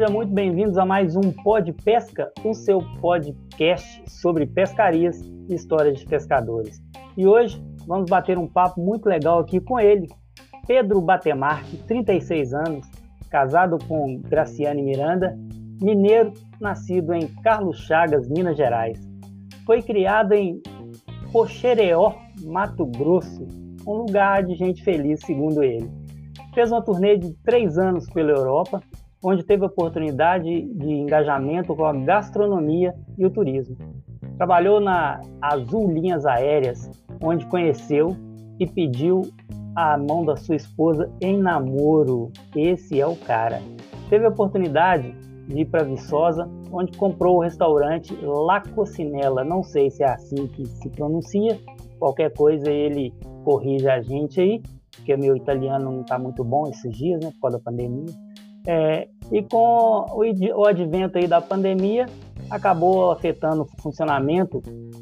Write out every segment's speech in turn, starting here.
Sejam muito bem-vindos a mais um Pod Pesca, o seu podcast sobre pescarias e histórias de pescadores. E hoje vamos bater um papo muito legal aqui com ele, Pedro Batemarque, 36 anos, casado com Graciane Miranda, mineiro, nascido em Carlos Chagas, Minas Gerais. Foi criado em Poxereó, Mato Grosso, um lugar de gente feliz, segundo ele. Fez uma turnê de três anos pela Europa, onde teve oportunidade de engajamento com a gastronomia e o turismo. Trabalhou na Azul Linhas Aéreas, onde conheceu e pediu a mão da sua esposa em namoro. Esse é o cara. Teve a oportunidade de ir para Viçosa, onde comprou o restaurante La Cocinella. Não sei se é assim que se pronuncia. Qualquer coisa ele corrige a gente aí, porque meu italiano não está muito bom esses dias, né, por causa da pandemia. É, e com o, o advento aí da pandemia, acabou afetando o funcionamento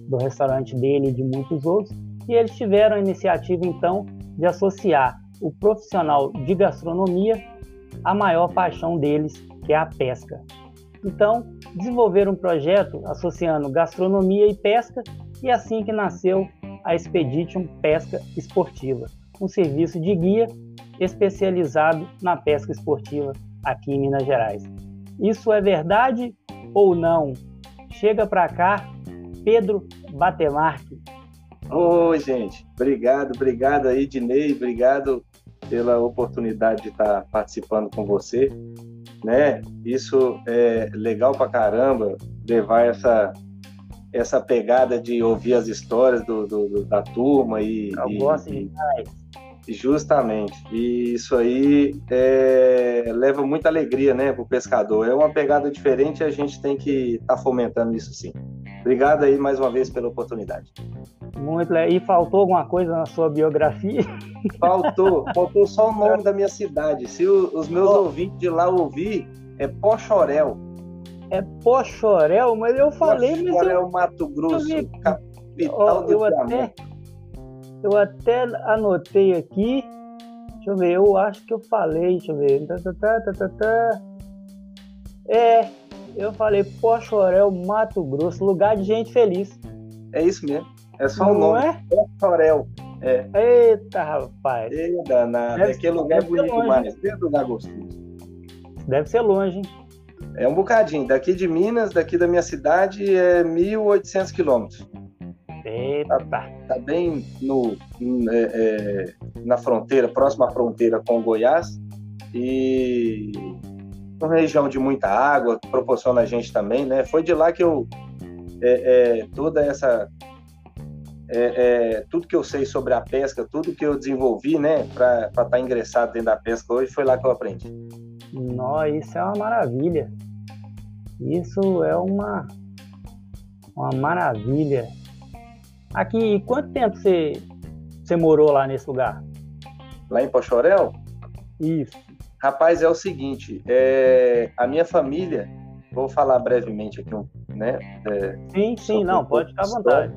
do restaurante dele e de muitos outros. E eles tiveram a iniciativa, então, de associar o profissional de gastronomia à maior paixão deles, que é a pesca. Então, desenvolveram um projeto associando gastronomia e pesca, e assim que nasceu a Expedition Pesca Esportiva, um serviço de guia especializado na pesca esportiva aqui em Minas Gerais. Isso é verdade ou não? Chega para cá, Pedro Batemarque. Oi, gente. Obrigado, obrigado aí, Dinei. Obrigado pela oportunidade de estar participando com você. Né? Isso é legal pra caramba, levar essa, essa pegada de ouvir as histórias do, do da turma e. Eu e, gosto demais. Justamente. E isso aí é, leva muita alegria né, para o pescador. É uma pegada diferente e a gente tem que estar tá fomentando isso sim. Obrigado aí mais uma vez pela oportunidade. Muito legal. E faltou alguma coisa na sua biografia? Faltou. Faltou só o nome da minha cidade. Se o, os meus oh. ouvintes de lá ouvir, é Pochorel. É Pochorel? Mas eu falei... Pochorel, eu... Mato Grosso, capital oh, do eu até eu até anotei aqui. Deixa eu ver, eu acho que eu falei, deixa eu ver. Tá, tá, tá, tá, tá. É, eu falei Pochorel, Mato Grosso, lugar de gente feliz. É isso mesmo. É só o nome. É? Pochorel. É. Eita, rapaz. Eita, danado. Deve, Aquele lugar é bonito longe. mais. Dentro lugar gostoso. Deve ser longe, hein? É um bocadinho. Daqui de Minas, daqui da minha cidade, é 1.800 quilômetros. Eita. Tá, tá bem no, é, é, na fronteira, próxima à fronteira com Goiás. E uma região de muita água, proporciona a gente também, né? Foi de lá que eu. É, é toda essa. É, é, tudo que eu sei sobre a pesca, tudo que eu desenvolvi, né, para estar tá ingressado dentro da pesca hoje, foi lá que eu aprendi. Nossa, isso é uma maravilha. Isso é uma, uma maravilha. Aqui, quanto tempo você, você morou lá nesse lugar? Lá em Pochorel? Isso. Rapaz, é o seguinte, é, a minha família, vou falar brevemente aqui, né? É, sim, sim, não, um pode ficar à vontade.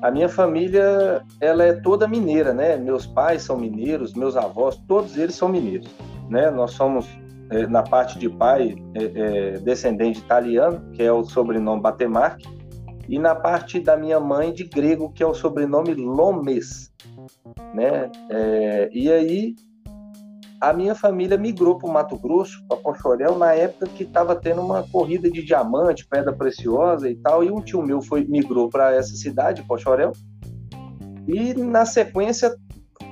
A minha família, ela é toda mineira, né? Meus pais são mineiros, meus avós, todos eles são mineiros, né? Nós somos, é, na parte de pai, é, é, descendente italiano, que é o sobrenome Batemarque, e na parte da minha mãe de grego, que é o sobrenome Lomes, né? É, e aí a minha família migrou para o Mato Grosso, para Pochorel, na época que estava tendo uma corrida de diamante, pedra preciosa e tal, e um tio meu foi migrou para essa cidade, Pochorel, e na sequência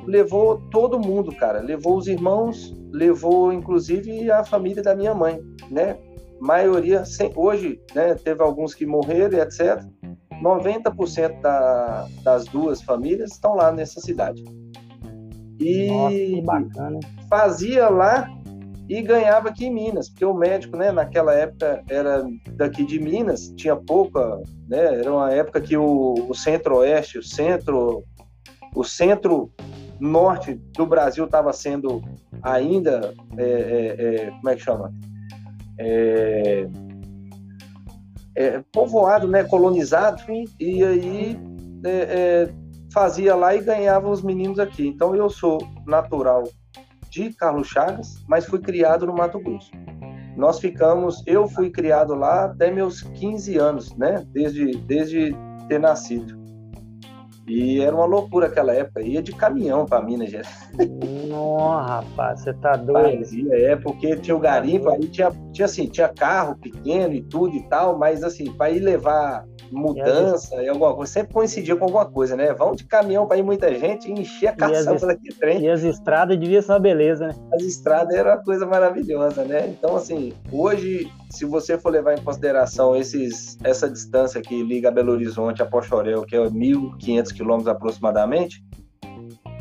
levou todo mundo, cara, levou os irmãos, levou inclusive a família da minha mãe, né? Maioria, hoje, né, teve alguns que morreram e etc. 90% da, das duas famílias estão lá nessa cidade. E Nossa, fazia lá e ganhava aqui em Minas, porque o médico, né, naquela época era daqui de Minas, tinha pouca, né, era uma época que o, o centro-oeste, o centro, o centro norte do Brasil estava sendo ainda, é, é, é, como é que chama? É, é, povoado, né, colonizado, e aí é, é, fazia lá e ganhava os meninos aqui. Então eu sou natural de Carlos Chagas, mas fui criado no Mato Grosso. nós ficamos, eu fui criado lá até meus 15 anos, né? Desde, desde ter nascido. E era uma loucura aquela época. Ia de caminhão para Minas Gerais. Nossa, rapaz, você tá doido. Fazia, é, porque tinha o garimpo, aí tinha, tinha assim, tinha carro pequeno e tudo e tal, mas assim, para ir levar mudança e alguma coisa, sempre coincidia com alguma coisa, né? Vão de caminhão para ir muita gente e encher a caçamba daquele trem. E as estradas devia ser uma beleza, né? As estradas era uma coisa maravilhosa, né? Então, assim, hoje, se você for levar em consideração esses, essa distância que liga Belo Horizonte a Pochorel, que é 1.500 quilômetros aproximadamente,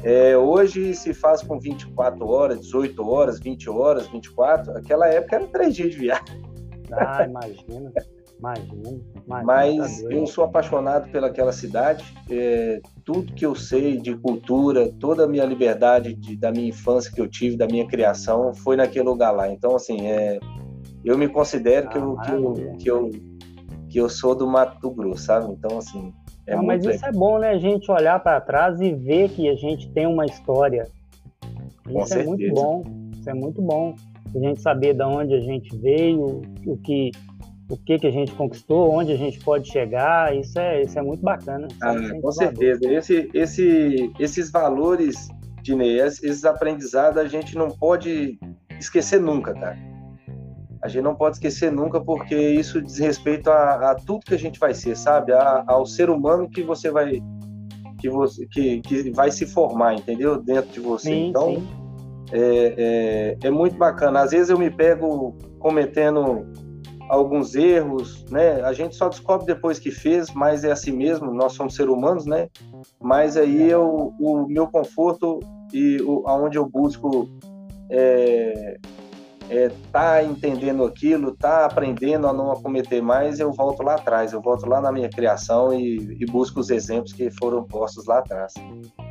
é, hoje se faz com 24 horas, 18 horas, 20 horas, 24. Aquela época era três dias de viagem. Ah, imagina. Imagina, imagina, Mas tá eu sou apaixonado pelaquela cidade. É, tudo que eu sei de cultura, toda a minha liberdade de, da minha infância que eu tive, da minha criação, foi naquele lugar lá. Então, assim, é, eu me considero ah, que, eu, que, eu, que, eu, que eu sou do Mato Grosso, sabe? Então, assim. É Não, mas legal. isso é bom, né? A gente olhar para trás e ver que a gente tem uma história. Isso Com é certeza. muito bom. Isso é muito bom. A gente saber de onde a gente veio, o que o que, que a gente conquistou, onde a gente pode chegar, isso é, isso é muito bacana. Ah, é com certeza. Esse, esse, esses valores, Dinei, esses aprendizados, a gente não pode esquecer nunca, cara. A gente não pode esquecer nunca, porque isso diz respeito a, a tudo que a gente vai ser, sabe? A, ao ser humano que você vai que você que, que vai se formar, entendeu? Dentro de você. Sim, então, sim. É, é, é muito bacana. Às vezes eu me pego cometendo alguns erros, né? A gente só descobre depois que fez, mas é assim mesmo, nós somos seres humanos, né? Mas aí eu, o meu conforto e o, aonde eu busco é, é, tá entendendo aquilo, tá aprendendo a não cometer mais, eu volto lá atrás, eu volto lá na minha criação e, e busco os exemplos que foram postos lá atrás.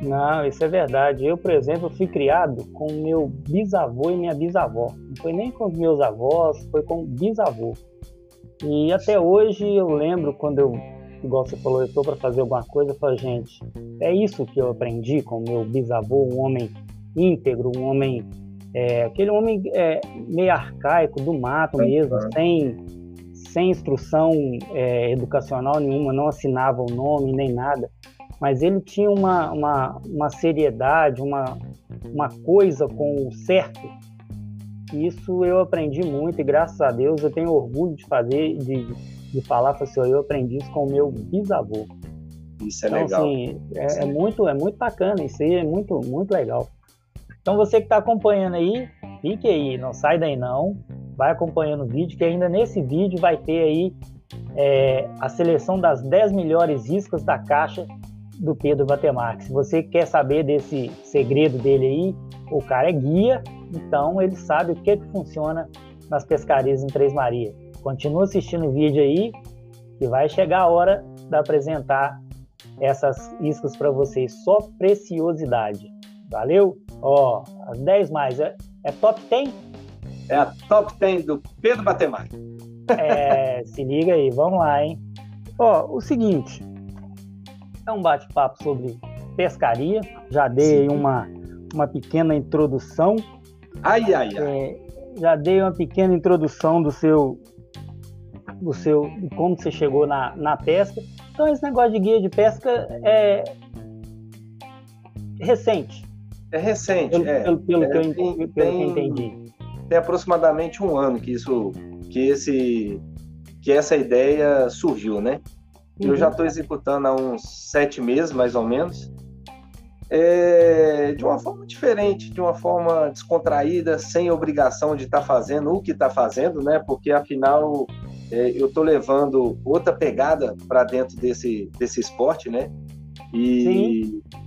Não, isso é verdade. Eu, por exemplo, fui criado com meu bisavô e minha bisavó. Não foi nem com os meus avós, foi com o bisavô. E até hoje eu lembro quando eu, igual você falou, eu estou para fazer alguma coisa, eu falo, gente, é isso que eu aprendi com meu bisavô, um homem íntegro, um homem é, aquele homem é, meio arcaico, do mato mesmo, sem, sem instrução é, educacional nenhuma, não assinava o nome nem nada, mas ele tinha uma, uma, uma seriedade, uma, uma coisa com o certo. Isso eu aprendi muito e graças a Deus eu tenho orgulho de fazer, de, de falar para o senhor, eu aprendi isso com o meu bisavô. Isso é então, legal. Assim, é, é, muito, é muito bacana, isso aí é muito, muito legal. Então você que está acompanhando aí, fique aí, não sai daí não, vai acompanhando o vídeo, que ainda nesse vídeo vai ter aí é, a seleção das 10 melhores iscas da caixa do Pedro Batemarque. Se você quer saber desse segredo dele aí, o cara é guia, então ele sabe o que, é que funciona nas pescarias em Três Marias. Continua assistindo o vídeo aí, que vai chegar a hora de apresentar essas iscas para vocês. Só preciosidade. Valeu? Ó, as 10 mais. É, é top 10? É a top 10 do Pedro Batemar. É, se liga aí, vamos lá, hein? Ó, o seguinte. É um bate-papo sobre pescaria. Já dei uma, uma pequena introdução. Ai, ai, ai. É, já dei uma pequena introdução do seu do seu de como você chegou na, na pesca. Então esse negócio de guia de pesca é recente. É recente, é. Pelo, pelo, é, que, eu, tem, pelo tem, que eu entendi. Tem aproximadamente um ano que isso, que esse, que essa ideia surgiu, né? Uhum. Eu já estou executando há uns sete meses, mais ou menos. É, de uma forma diferente, de uma forma descontraída, sem obrigação de estar tá fazendo o que está fazendo, né? Porque afinal é, eu estou levando outra pegada para dentro desse, desse esporte, né? E Sim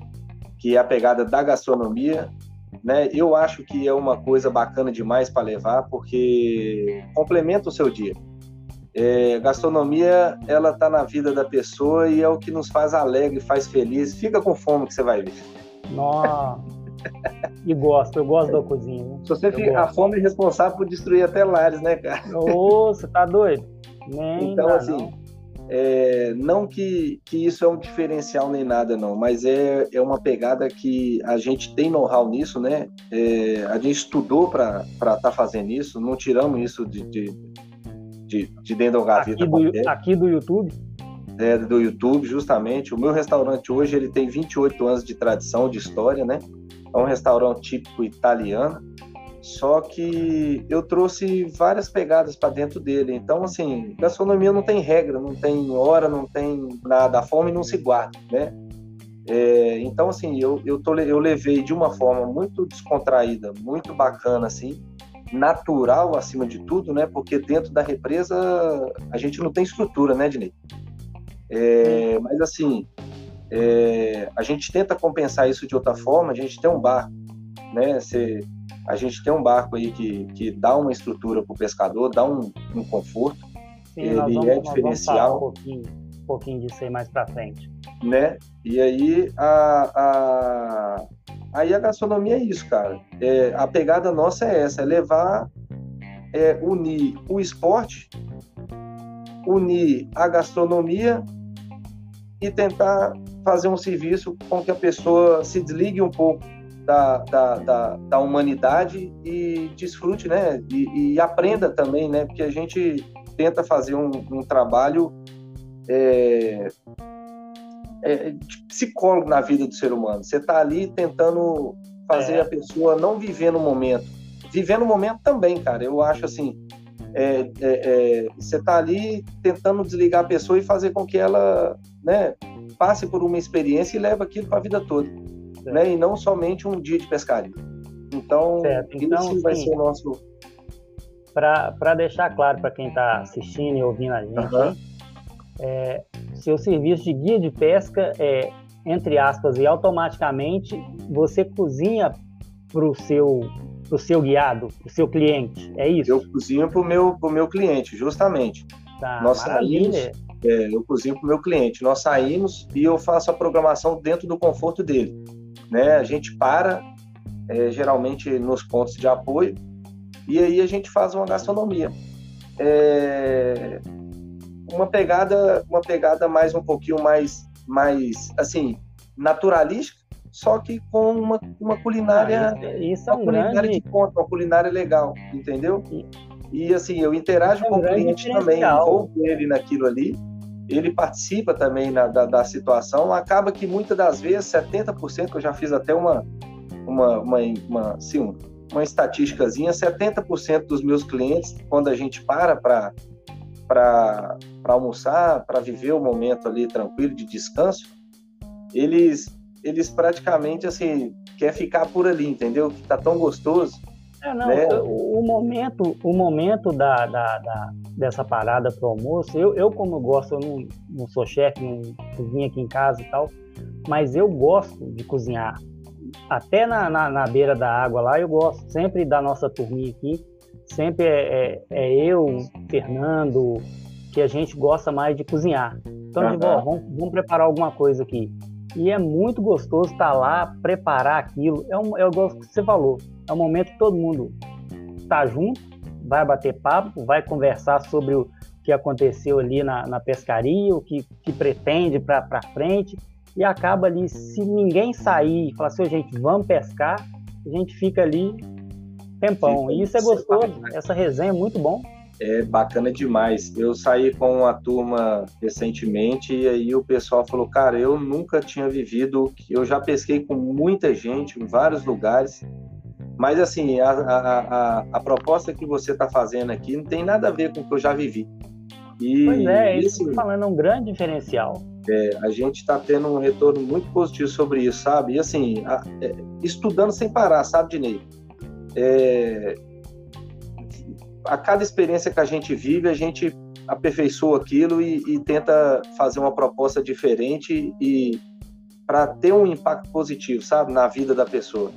que é a pegada da gastronomia. Né? Eu acho que é uma coisa bacana demais para levar, porque complementa o seu dia. É, gastronomia, ela tá na vida da pessoa e é o que nos faz alegre, faz feliz. Fica com fome que você vai ver. Nossa. e gosto, eu gosto da cozinha. Né? Se você fica, a fome é responsável por destruir até lares, né, cara? Ô, você tá doido? Nem então, assim, não é, não que, que isso é um diferencial nem nada, não, mas é, é uma pegada que a gente tem know-how nisso, né? É, a gente estudou para estar tá fazendo isso, não tiramos isso de, de, de, de dentro da gaveta. Aqui do, aqui do YouTube? É, do YouTube, justamente. O meu restaurante hoje ele tem 28 anos de tradição, de história, né? É um restaurante típico italiano. Só que eu trouxe várias pegadas para dentro dele. Então, assim, gastronomia não tem regra, não tem hora, não tem nada. A fome não se guarda, né? É, então, assim, eu, eu, tô, eu levei de uma forma muito descontraída, muito bacana, assim, natural acima de tudo, né? Porque dentro da represa a gente não tem estrutura, né, Dinei? É, mas, assim, é, a gente tenta compensar isso de outra forma. A gente tem um bar, né? Você a gente tem um barco aí que, que dá uma estrutura para o pescador, dá um, um conforto. Sim, ele vamos, é diferencial. um pouquinho, um pouquinho disso aí mais para frente. Né? E aí a, a, aí a gastronomia é isso, cara. É, a pegada nossa é essa, é levar, é, unir o esporte, unir a gastronomia e tentar fazer um serviço com que a pessoa se desligue um pouco da, da, da, da humanidade e desfrute, né? E, e, aprenda também, né? Porque a gente tenta fazer um, um trabalho é, é, de psicólogo na vida do ser humano. Você está ali tentando fazer é. a pessoa não viver no momento. Viver no momento também, cara. Eu acho assim, é, é, é, você está ali tentando desligar a pessoa e fazer com que ela né, passe por uma experiência e leve aquilo para a vida toda né? E não somente um dia de pescaria. Então, certo. então esse vai sim, ser o nosso. Para deixar claro para quem está assistindo e ouvindo a gente, uhum. é, seu serviço de guia de pesca é, entre aspas, e automaticamente você cozinha para o seu pro seu guiado, para o seu cliente, é isso? Eu cozinho para o meu, pro meu cliente, justamente. Tá, Nós saímos, é, eu cozinho para o meu cliente. Nós saímos e eu faço a programação dentro do conforto dele né? A gente para é, geralmente nos pontos de apoio e aí a gente faz uma gastronomia. É, uma pegada, uma pegada mais um pouquinho mais, mais assim naturalística, só que com uma, uma culinária, ah, isso, é uma culinária grande... de ponta, uma culinária legal, entendeu? E, e assim eu interajo é com o cliente também, envolvo ele naquilo ali ele participa também na, da, da, situação. Acaba que muitas das vezes, 70%, eu já fiz até uma, uma, uma, uma, uma estatísticazinha, 70% dos meus clientes, quando a gente para para almoçar, para viver o momento ali tranquilo de descanso, eles, eles praticamente assim quer ficar por ali, entendeu? Que tá tão gostoso é, não, né? o, o, momento, o momento da, da, da dessa parada pro almoço, eu, eu como gosto, eu não, não sou chefe, não cozinho aqui em casa e tal, mas eu gosto de cozinhar. Até na, na, na, beira da água lá, eu gosto sempre da nossa turminha aqui, sempre é, é, é eu, Fernando, que a gente gosta mais de cozinhar. Então, uhum. vamos, vamos preparar alguma coisa aqui. E é muito gostoso estar lá, preparar aquilo. É, um, é o que você falou. É um momento que todo mundo está junto, vai bater papo, vai conversar sobre o que aconteceu ali na, na pescaria, o que, que pretende para frente. E acaba ali, se ninguém sair e falar assim, gente, vamos pescar, a gente fica ali tempão. E isso é gostoso, essa resenha é muito bom é bacana demais. Eu saí com uma turma recentemente e aí o pessoal falou, cara, eu nunca tinha vivido, eu já pesquei com muita gente em vários lugares, mas assim, a, a, a, a proposta que você está fazendo aqui não tem nada a ver com o que eu já vivi. E, pois é, isso assim, falando é um grande diferencial. É, a gente está tendo um retorno muito positivo sobre isso, sabe? E assim, a, é, estudando sem parar, sabe, Dinei? É, a cada experiência que a gente vive, a gente aperfeiçoa aquilo e, e tenta fazer uma proposta diferente e para ter um impacto positivo, sabe, na vida da pessoa.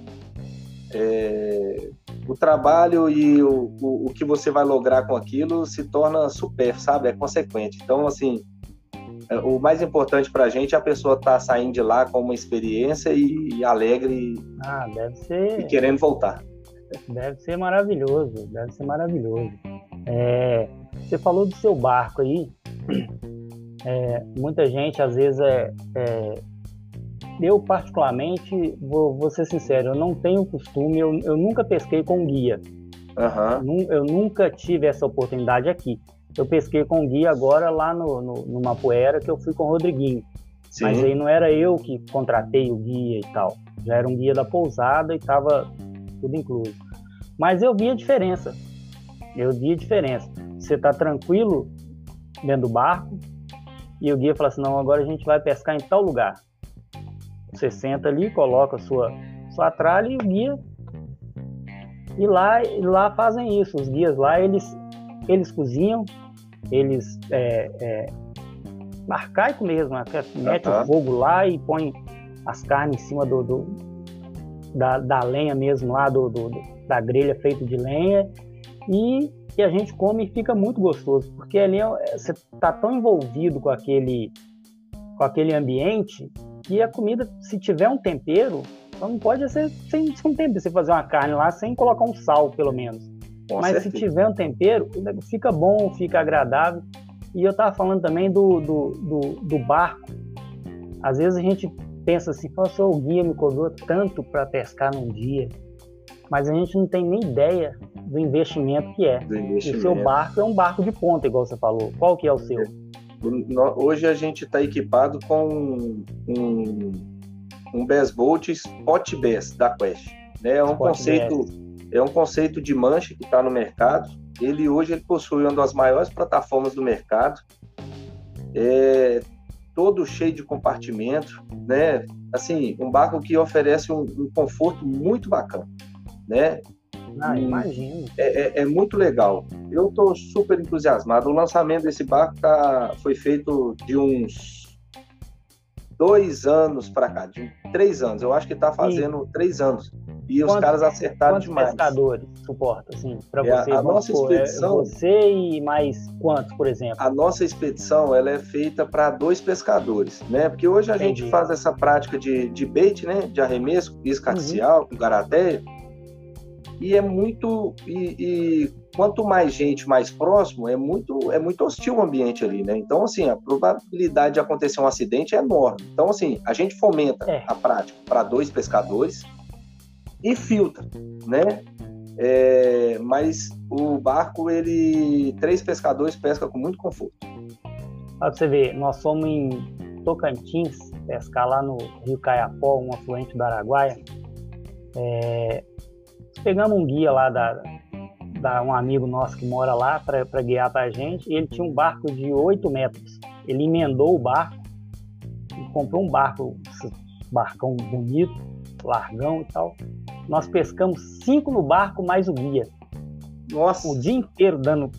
É, o trabalho e o, o, o, que você vai lograr com aquilo se torna super, sabe, é consequente. Então, assim, é, o mais importante para a gente é a pessoa estar tá saindo de lá com uma experiência e, e alegre ah, e querendo voltar. Deve ser maravilhoso, deve ser maravilhoso. É, você falou do seu barco aí. É, muita gente, às vezes, é, é, eu particularmente, vou, vou, ser sincero, eu não tenho costume, eu, eu nunca pesquei com guia. Uhum. Eu nunca tive essa oportunidade aqui. Eu pesquei com guia agora lá no, no, no Mapuera, que eu fui com o Rodriguinho. Sim. Mas aí não era eu que contratei o guia e tal. Já era um guia da pousada e estava tudo incluso. Mas eu vi a diferença. Eu vi a diferença. Você está tranquilo dentro do barco e o guia fala assim: não, agora a gente vai pescar em tal lugar. Você senta ali, coloca a sua, sua tralha e o guia. E lá, e lá fazem isso. Os guias lá, eles, eles cozinham, eles é, é, arcaico mesmo, né? mete o fogo lá e põe as carnes em cima do, do da, da, lenha mesmo lá, do, do, da grelha feita de lenha, e, e, a gente come e fica muito gostoso, porque ali é, você está tão envolvido com aquele, com aquele ambiente que a comida, se tiver um tempero, não pode ser sem, sem um tempero, você fazer uma carne lá sem colocar um sal, pelo menos. Com Mas certeza. se tiver um tempero, fica bom, fica agradável. E eu estava falando também do, do, do, do, barco. Às vezes a gente pensa assim, o guia me cobrou tanto para pescar num dia, mas a gente não tem nem ideia do investimento que é. Investimento. O seu barco é um barco de ponta, igual você falou. Qual que é o seu? Hoje a gente está equipado com um, um, um Bass Boat Spot Bass da Quest. Né? É um conceito é um conceito de mancha que está no mercado ele hoje ele possui uma das maiores plataformas do mercado, é, todo cheio de compartimento, né? Assim, um barco que oferece um, um conforto muito bacana, né? Ah, imagino. É, é, é, muito legal. Eu estou super entusiasmado. O lançamento desse barco tá, foi feito de uns dois anos para cá, de três anos. Eu acho que está fazendo Sim. três anos. E quantos, os caras acertaram quantos demais. pescadores suporta, assim, para é, você? A nossa é expedição... É você e mais quantos, por exemplo? A nossa expedição, ela é feita para dois pescadores, né? Porque hoje a Entendi. gente faz essa prática de, de bait, né? De arremesso, isca uhum. com garateia. E é muito... E, e, quanto mais gente mais próximo, é muito, é muito hostil o ambiente ali, né? Então, assim, a probabilidade de acontecer um acidente é enorme. Então, assim, a gente fomenta é. a prática para dois pescadores e filtra, né? É, mas o barco, ele três pescadores pesca com muito conforto. Pra você ver, nós fomos em Tocantins pescar lá no Rio Caiapó, um afluente do Araguaia. É, pegamos um guia lá da, da um amigo nosso que mora lá para guiar para a gente. E ele tinha um barco de 8 metros. Ele emendou o barco e comprou um barco, barcão bonito, largão e tal. Nós pescamos cinco no barco mais o guia. Nossa. O dia inteiro dando.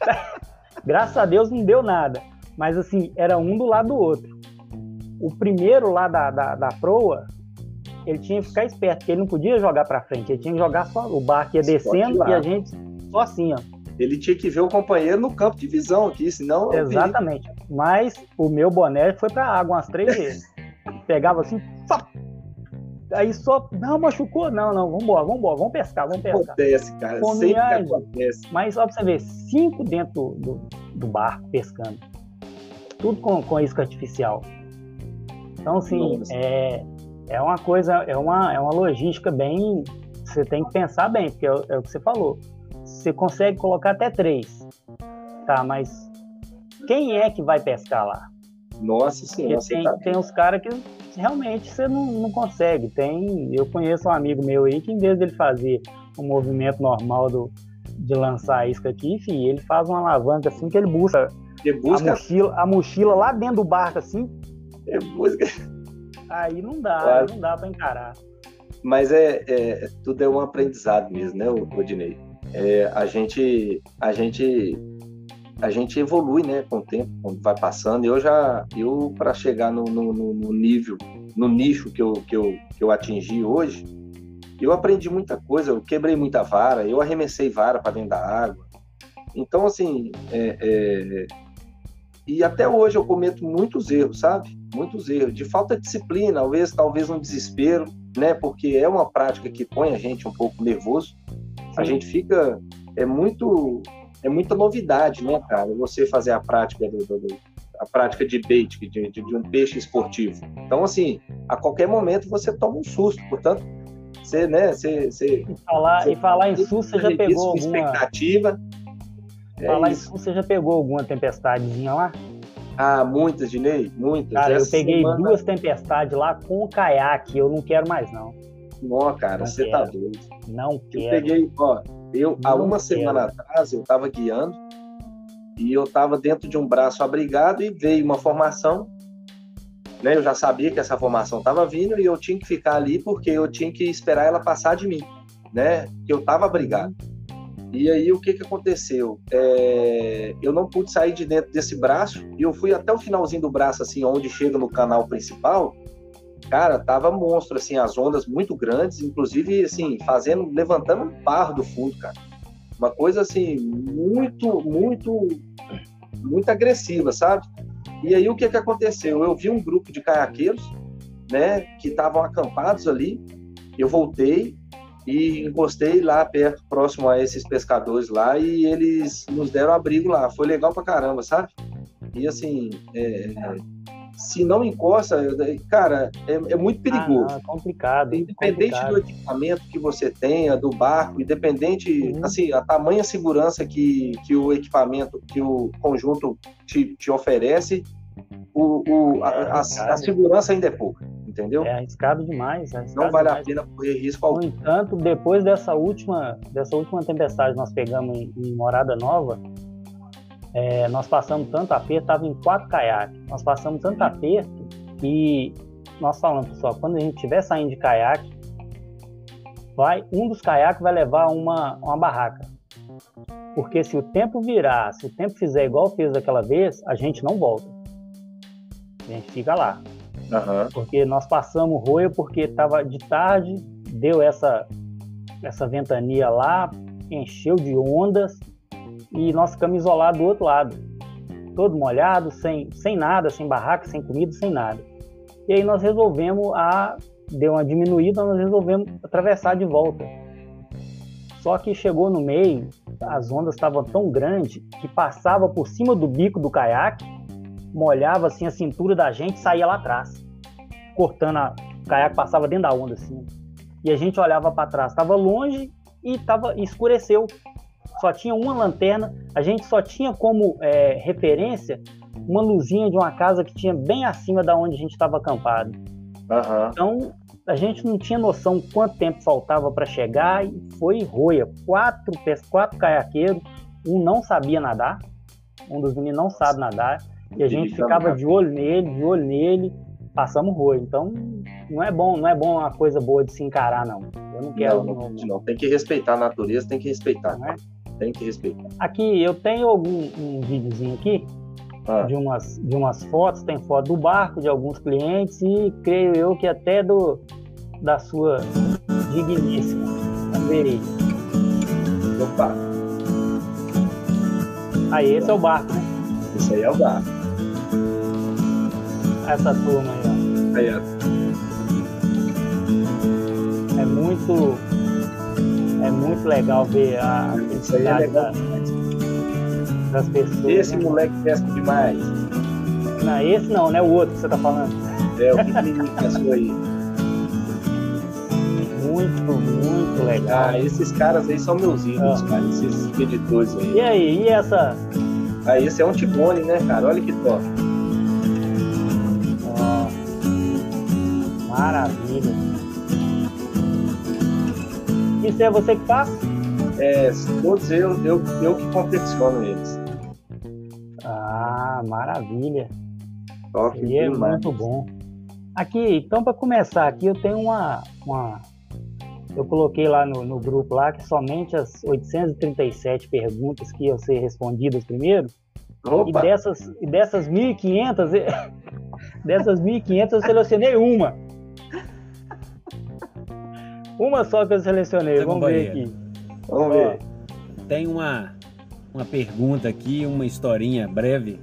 Graças a Deus não deu nada. Mas assim, era um do lado do outro. O primeiro lá da, da, da proa, ele tinha que ficar esperto, porque ele não podia jogar para frente, ele tinha que jogar só. O barco ia descendo e a gente só assim, ó. Ele tinha que ver o companheiro no campo de visão aqui, senão. Exatamente. Mas o meu boné foi para água umas três vezes. Pegava assim, Aí só, não, machucou? Não, não, vambora, vambora, vamos pescar, vamos pescar. Acontece, cara, Come sempre acontece. Mas só pra você ver, cinco dentro do, do barco pescando. Tudo com, com isca artificial. Então, assim, é, é uma coisa, é uma, é uma logística bem. Você tem que pensar bem, porque é, é o que você falou. Você consegue colocar até três. Tá, mas quem é que vai pescar lá? Nossa senhora. Tem, tá... tem uns caras que realmente você não, não consegue. Tem, eu conheço um amigo meu aí que em vez dele fazer um movimento normal do, de lançar a isca aqui, enfim, ele faz uma alavanca assim que ele busca, ele busca... A, mochila, a mochila lá dentro do barco assim. Ele busca. Aí não dá, claro. não dá para encarar. Mas é, é, tudo é um aprendizado mesmo, né, Odinei? É, a gente a gente a gente evolui, né, com o tempo, quando vai passando. Eu já, eu para chegar no, no, no, nível, no nicho que eu, que eu, que eu atingi hoje, eu aprendi muita coisa. Eu quebrei muita vara, eu arremessei vara para dentro da água. Então, assim, é, é... e até hoje eu cometo muitos erros, sabe? Muitos erros de falta de disciplina, talvez, talvez um desespero, né? Porque é uma prática que põe a gente um pouco nervoso. A gente fica é muito é muita novidade, né, cara? Você fazer a prática do, do, do a prática de bait, de, de, de, um peixe esportivo. Então, assim, a qualquer momento você toma um susto. Portanto, você, né, você... você e falar, você, e falar em susto, você já pegou alguma... expectativa. Falar é em susto, você já pegou alguma tempestadezinha lá? Ah, muitas, Dinei, muitas. Cara, Essa eu peguei semana... duas tempestades lá com o caiaque, eu não quero mais, não. Não, cara, você tá doido. Não quero. Eu peguei, ó, eu, não há uma quero. semana atrás, eu tava guiando e eu tava dentro de um braço abrigado e veio uma formação, né? Eu já sabia que essa formação tava vindo e eu tinha que ficar ali porque eu tinha que esperar ela passar de mim, né? Que eu tava abrigado. E aí o que que aconteceu? É, eu não pude sair de dentro desse braço e eu fui até o finalzinho do braço, assim, onde chega no canal principal. Cara, tava monstro, assim, as ondas muito grandes, inclusive, assim, fazendo, levantando um barro do fundo, cara. Uma coisa, assim, muito, muito, muito agressiva, sabe? E aí o que que aconteceu? Eu vi um grupo de caiaqueiros, né, que estavam acampados ali. Eu voltei, e encostei lá perto, próximo a esses pescadores lá, e eles nos deram abrigo lá. Foi legal pra caramba, sabe? E assim, é, se não encosta, cara, é, é muito perigoso. Ah, não, é complicado. Independente complicado. do equipamento que você tenha, do barco, independente, uhum. assim, a tamanha segurança que, que o equipamento, que o conjunto te, te oferece, o, o a, a, a, segurança ainda é pouca entendeu? É arriscado demais. É arriscado não vale demais. a pena correr risco algum. No entanto, depois dessa última, dessa última tempestade que nós pegamos em, em Morada Nova, é, nós passamos tanto aperto, estava em quatro caiaques, nós passamos tanto aperto que nós falamos, pessoal, quando a gente estiver saindo de caiaque, vai, um dos caiaques vai levar uma, uma barraca. Porque se o tempo virar, se o tempo fizer igual fez daquela vez, a gente não volta. A gente fica lá. Uhum. Porque nós passamos roia porque estava de tarde, deu essa, essa ventania lá, encheu de ondas e nós ficamos isolados do outro lado. Todo molhado, sem, sem nada, sem barraca, sem comida, sem nada. E aí nós resolvemos a. Deu uma diminuída, nós resolvemos atravessar de volta. Só que chegou no meio, as ondas estavam tão grandes que passava por cima do bico do caiaque molhava assim a cintura da gente e saía lá atrás, cortando a o caiaque passava dentro da onda assim. E a gente olhava para trás, estava longe e tava escureceu. Só tinha uma lanterna, a gente só tinha como é, referência uma luzinha de uma casa que tinha bem acima da onde a gente estava acampado. Uhum. Então a gente não tinha noção quanto tempo faltava para chegar e foi roia. Quatro, quatro caiaqueiros, um não sabia nadar, um dos meninos não sabe nadar. E a gente ficava de olho nele, de olho nele, passamos rolo. Então, não é bom, não é bom uma coisa boa de se encarar, não. Eu não quero. Não, não, não. tem que respeitar a natureza, tem que respeitar. Não é? Tem que respeitar. Aqui, eu tenho algum um videozinho aqui ah. de, umas, de umas fotos, tem foto do barco de alguns clientes e creio eu que até do da sua digníssima. Vamos ver aí. Opa! Aí, esse é o barco, né? Esse aí é o barco essa turma aí, ó. É muito. É muito legal ver a felicidade é da, das pessoas. Esse né? moleque pesca demais. Não, esse não, né? O outro que você tá falando. É, o pequenininho pescou aí. Muito, muito legal. Ah, esses caras aí são meus ídolos, ah. cara. Esses editores aí. E aí, e essa? Ah, esse é um Tibone, né, cara? Olha que top. Maravilha. Isso é você que faz? É, todos eu, eu, eu que confecciono eles. Ah, maravilha. Top, é muito bom. Aqui, então para começar aqui eu tenho uma, uma eu coloquei lá no, no, grupo lá que somente as 837 perguntas que iam ser respondidas primeiro. Opa. E dessas, e dessas 1.500, dessas 1.500 eu selecionei uma. Uma só que eu selecionei, vamos ver aqui. Vamos ver. Tem uma, uma pergunta aqui, uma historinha breve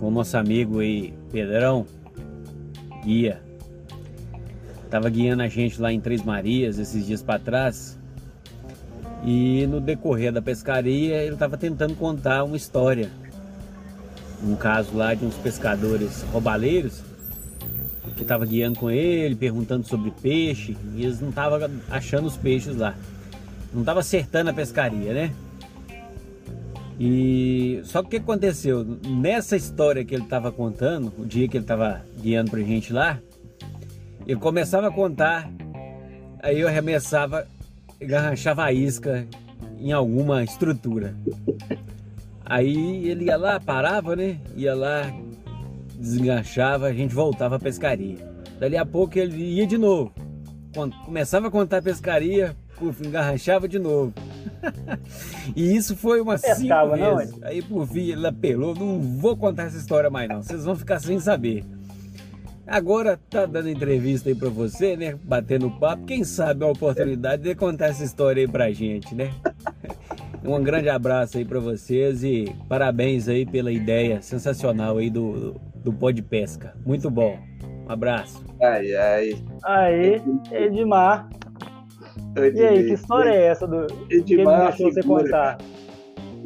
com o nosso amigo aí, Pedrão, guia. Tava guiando a gente lá em Três Marias esses dias para trás. E no decorrer da pescaria ele estava tentando contar uma história. um caso lá de uns pescadores roubaleiros que estava guiando com ele, perguntando sobre peixe, e eles não estavam achando os peixes lá. Não estava acertando a pescaria, né? E só que o que aconteceu? Nessa história que ele estava contando, o dia que ele estava guiando pra gente lá, ele começava a contar, aí eu arremessava, garranchava a isca em alguma estrutura. Aí ele ia lá, parava, né? Ia lá, desganchava, a gente voltava à pescaria. Dali a pouco ele ia de novo. Quando começava a contar a pescaria, puf, engarranchava de novo. e isso foi uma cinco vezes. Não, Aí por fim ele apelou, não vou contar essa história mais não, vocês vão ficar sem saber. Agora tá dando entrevista aí pra você, né? Batendo papo, quem sabe a oportunidade de contar essa história aí pra gente, né? Um grande abraço aí para vocês e parabéns aí pela ideia sensacional aí do, do Pó de Pesca. Muito bom. Um abraço. Ai, ai. Aí, Edmar. E aí, que história é essa do Edmar, que ele deixou você contar?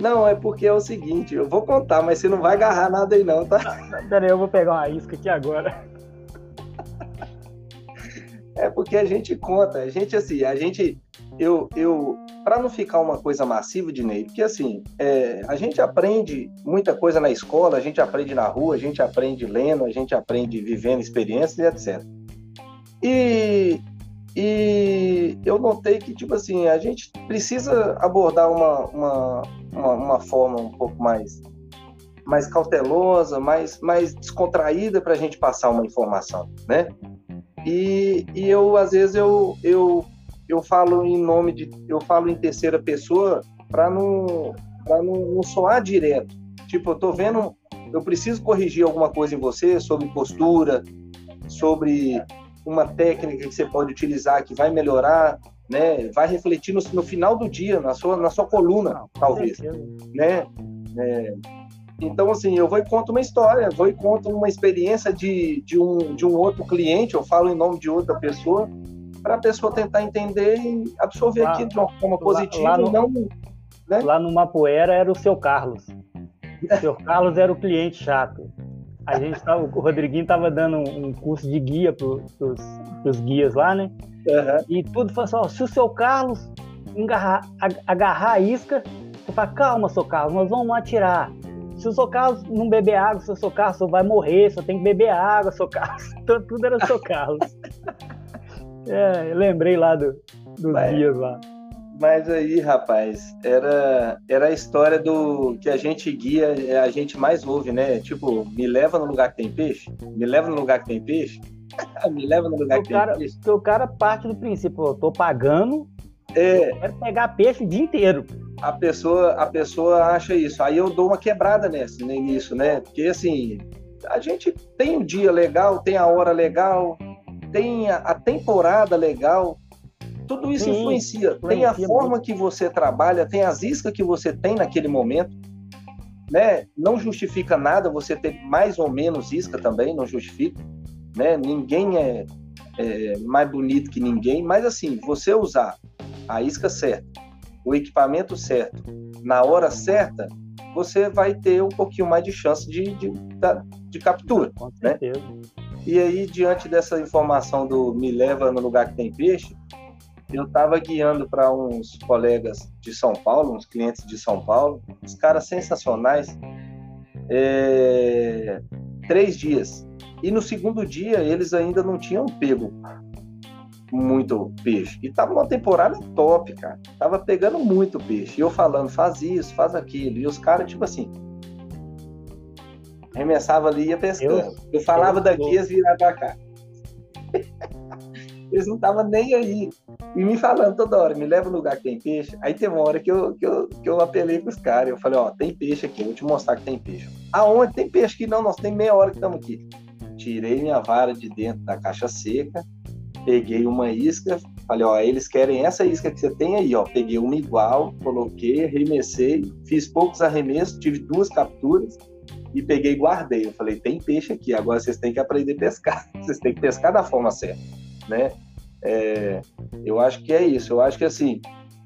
Não, é porque é o seguinte, eu vou contar, mas você não vai agarrar nada aí não, tá? Pera aí, eu vou pegar uma isca aqui agora. É porque a gente conta, a gente assim, a gente, eu, eu, para não ficar uma coisa massiva de Ney, porque assim, é, a gente aprende muita coisa na escola, a gente aprende na rua, a gente aprende lendo, a gente aprende vivendo experiências e etc. E, e eu notei que, tipo assim, a gente precisa abordar uma, uma, uma, uma forma um pouco mais mais cautelosa, mais, mais descontraída para a gente passar uma informação, né? E, e eu, às vezes, eu, eu, eu falo em nome de. Eu falo em terceira pessoa para não, pra não, não soar direto. Tipo, eu tô vendo. Eu preciso corrigir alguma coisa em você sobre postura, sobre uma técnica que você pode utilizar que vai melhorar, né? Vai refletir no, no final do dia, na sua, na sua coluna, talvez, né? É, então, assim, eu vou e conto uma história, vou e conto uma experiência de, de, um, de um outro cliente, eu falo em nome de outra pessoa, para a pessoa tentar entender e absorver lá, aquilo de uma forma positiva lá, lá no, não. Né? Lá no Mapoeira era o seu Carlos. O seu Carlos era o cliente chato. A gente tava, o Rodriguinho estava dando um curso de guia para os guias lá, né? Uhum. E tudo foi assim: ó, se o seu Carlos agarrar, agarrar a isca, você fala, calma, seu Carlos, nós vamos atirar. Se o seu Carlos não beber água, se o seu Carlos vai morrer, só tem que beber água, seu Carlos. Então, tudo era o seu Carlos. É, lembrei lá do, dos mas, dias lá. Mas aí, rapaz, era, era a história do que a gente guia, é, a gente mais ouve, né? Tipo, me leva no lugar que tem peixe? Me leva no lugar que tem peixe? me leva no lugar o que cara, tem peixe? Porque o cara parte do princípio, eu tô pagando, é. eu quero pegar peixe o dia inteiro a pessoa, a pessoa acha isso. Aí eu dou uma quebrada nessa, nisso, né? Porque assim, a gente tem um dia legal, tem a hora legal, tem a, a temporada legal. Tudo isso Sim, influencia. influencia. Tem a forma muito. que você trabalha, tem as iscas que você tem naquele momento. Né? Não justifica nada você ter mais ou menos isca também, não justifica. Né? Ninguém é, é mais bonito que ninguém, mas assim, você usar a isca certa, o equipamento certo, na hora certa, você vai ter um pouquinho mais de chance de, de, de captura. Com né? certeza. Né? E aí, diante dessa informação do me leva no lugar que tem peixe, eu estava guiando para uns colegas de São Paulo, uns clientes de São Paulo, os caras sensacionais, é... três dias. E no segundo dia eles ainda não tinham pego muito peixe. E tava uma temporada top, cara. Tava pegando muito peixe. E eu falando, faz isso, faz aquilo. E os caras, tipo assim, arremessava ali e ia pescando. Eu, eu falava eu, daqui e eles viravam pra cá. eles não estavam nem aí. E me falando toda hora, me leva no lugar que tem peixe. Aí tem uma hora que eu, que eu, que eu apelei pros caras. Eu falei, ó, tem peixe aqui, vou te mostrar que tem peixe. Aonde tem peixe aqui? Não, nós tem meia hora que estamos aqui. Tirei minha vara de dentro da caixa seca, peguei uma isca, falei, ó, eles querem essa isca que você tem aí, ó. Peguei uma igual, coloquei, arremessei, fiz poucos arremessos, tive duas capturas e peguei e guardei. Eu falei, tem peixe aqui, agora vocês têm que aprender a pescar. Vocês têm que pescar da forma certa, né? É, eu acho que é isso. Eu acho que assim,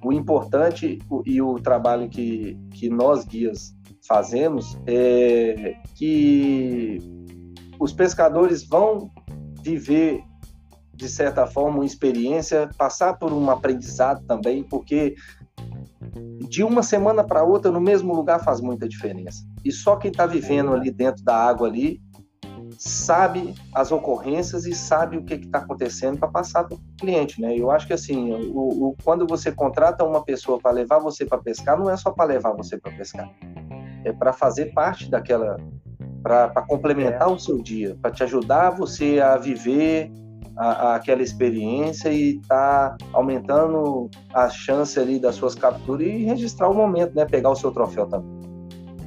o importante e o trabalho que, que nós guias fazemos é que os pescadores vão viver de certa forma uma experiência, passar por um aprendizado também, porque de uma semana para outra no mesmo lugar faz muita diferença. E só quem está vivendo ali dentro da água ali sabe as ocorrências e sabe o que está acontecendo para passar para o cliente, né? Eu acho que assim, o, o quando você contrata uma pessoa para levar você para pescar, não é só para levar você para pescar, é para fazer parte daquela, para complementar é. o seu dia, para te ajudar você a viver a, a, aquela experiência e tá aumentando a chance ali das suas capturas e registrar o momento, né? Pegar o seu troféu também.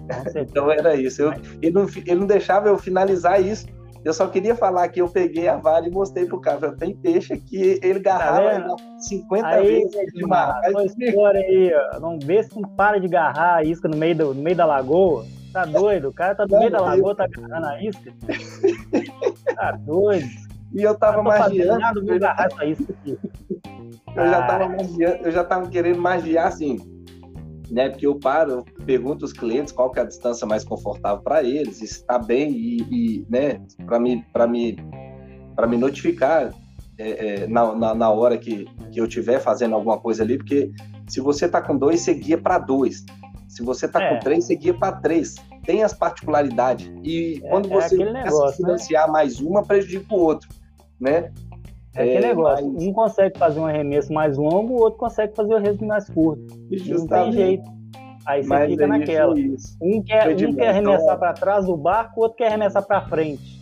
então era isso. Eu, ele, não, ele não deixava eu finalizar isso. Eu só queria falar que eu peguei a vara e mostrei pro cara. Tem peixe aqui, ele garrava tá 50 aí, vezes de mar. história aí, ó. Não vê se não para de garrar a isca no meio, do, no meio da lagoa. Tá doido? O cara tá no meio da lagoa, tá agarrando a isca. Tá doido. E eu tava magiando. Nada, eu, garrar essa isca aqui. eu já tava magiando, eu já tava querendo magiar assim né? Porque eu paro, eu pergunto aos clientes qual que é a distância mais confortável para eles, se está bem e, e né, para me para me para me notificar é, é, na, na, na, hora que, que eu estiver fazendo alguma coisa ali, porque se você está com dois, você guia para dois. Se você está é. com três, você guia para três. Tem as particularidades. E é, quando é você começa a financiar né? mais uma, prejudica o outro, né? É aquele é, negócio, mas... um consegue fazer um arremesso mais longo, o outro consegue fazer o arremesso mais curto. Não tem jeito. Aí você mas fica naquela. Um quer, um quer arremessar então... para trás do barco, o outro quer arremessar para frente.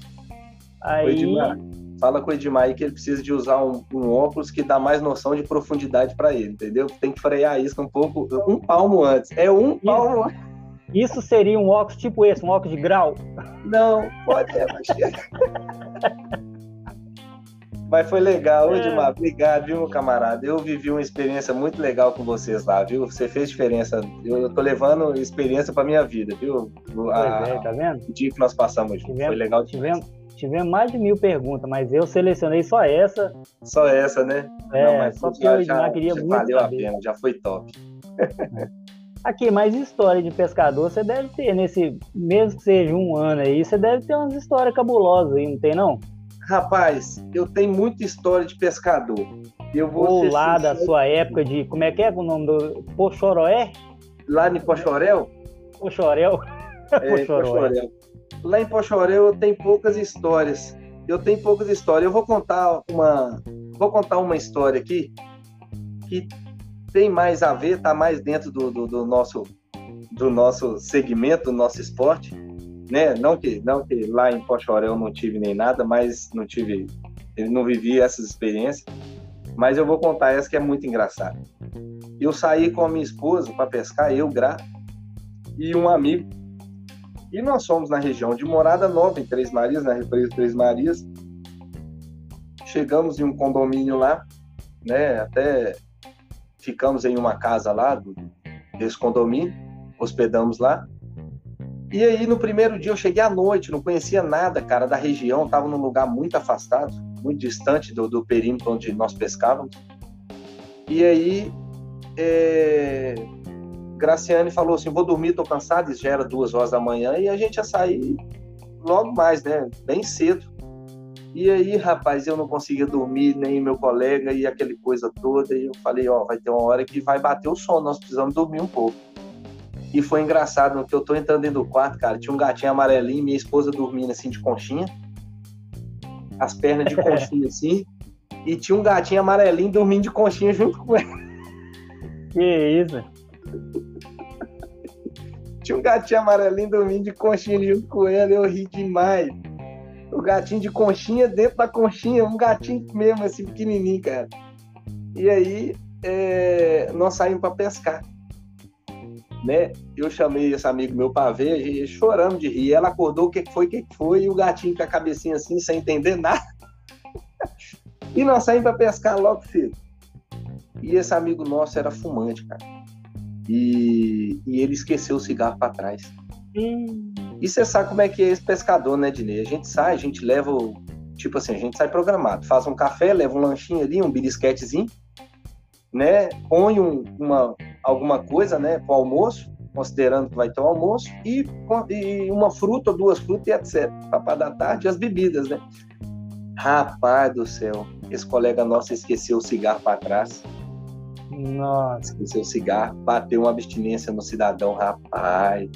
Aí... Edmar, fala com o Edmar aí que ele precisa de usar um, um óculos que dá mais noção de profundidade para ele, entendeu? Tem que frear a isca um pouco, um palmo antes. É um palmo antes. Isso seria um óculos tipo esse, um óculos de grau? Não, pode ser, mas... Mas foi legal, é. Edmar. Obrigado, viu, meu camarada? Eu vivi uma experiência muito legal com vocês lá, viu? Você fez diferença. Eu tô levando experiência para minha vida, viu? A, é, tá vendo? O dia que nós passamos juntos. Foi legal. Tivemos, tivemos mais de mil perguntas, mas eu selecionei só essa. Só essa, né? É, Não, mas só porque o Edmar queria já muito. Valeu saber. a pena, já foi top. Aqui, mais história de pescador você deve ter nesse, mesmo que seja um ano aí, você deve ter umas histórias cabulosas aí, não tem não? Rapaz, eu tenho muita história de pescador. Eu vou Ou lá sincero. da sua época de. Como é que é o nome do. Pochoroé? Lá em Pochorel? Pochorel. É, Pochorel. Lá em Pochorel eu tenho poucas histórias. Eu tenho poucas histórias. Eu vou contar uma. Vou contar uma história aqui que tem mais a ver, tá mais dentro do, do, do nosso do nosso segmento, do nosso esporte né? Não que, não que lá em Pochoré eu não tive nem nada, mas não tive, não vivi essas experiências. Mas eu vou contar essa que é muito engraçada. Eu saí com a minha esposa para pescar, eu, Gra, e um amigo. E nós fomos na região de Morada Nova, em Três Marias, na represa Três Marias. Chegamos em um condomínio lá, né? Até ficamos em uma casa lá desse condomínio, hospedamos lá. E aí, no primeiro dia, eu cheguei à noite, não conhecia nada, cara, da região, estava num lugar muito afastado, muito distante do, do perímetro onde nós pescávamos. E aí, é... Graciane falou assim: vou dormir, tô cansado, já era duas horas da manhã, e a gente ia sair logo mais, né? Bem cedo. E aí, rapaz, eu não conseguia dormir, nem meu colega, e aquele coisa toda. E eu falei: ó, vai ter uma hora que vai bater o sono, nós precisamos dormir um pouco. E foi engraçado, no que eu tô entrando dentro do quarto, cara, tinha um gatinho amarelinho, minha esposa dormindo assim de conchinha, as pernas de conchinha assim, e tinha um gatinho amarelinho dormindo de conchinha junto com ela. Que isso? tinha um gatinho amarelinho dormindo de conchinha junto com ela, eu ri demais. O gatinho de conchinha dentro da conchinha, um gatinho mesmo, assim, pequenininho, cara. E aí, é, nós saímos para pescar né? Eu chamei esse amigo meu para ver, chorando de rir. Ela acordou, o que foi, o que foi? E o gatinho com a cabecinha assim, sem entender nada. e nós saímos para pescar logo cedo. E esse amigo nosso era fumante, cara. E, e ele esqueceu o cigarro para trás. Hum. E você sabe como é que é esse pescador, né, Dinei? A gente sai, a gente leva o. Tipo assim, a gente sai programado. Faz um café, leva um lanchinho ali, um birisquetezinho. né? Põe um, uma, alguma coisa, né, para o almoço, considerando que vai ter um almoço, e, e uma fruta ou duas frutas e etc. Para da tarde, as bebidas, né? Rapaz do céu, esse colega nosso esqueceu o cigarro para trás. Nossa. Esqueceu o cigarro, bateu uma abstinência no cidadão, rapaz.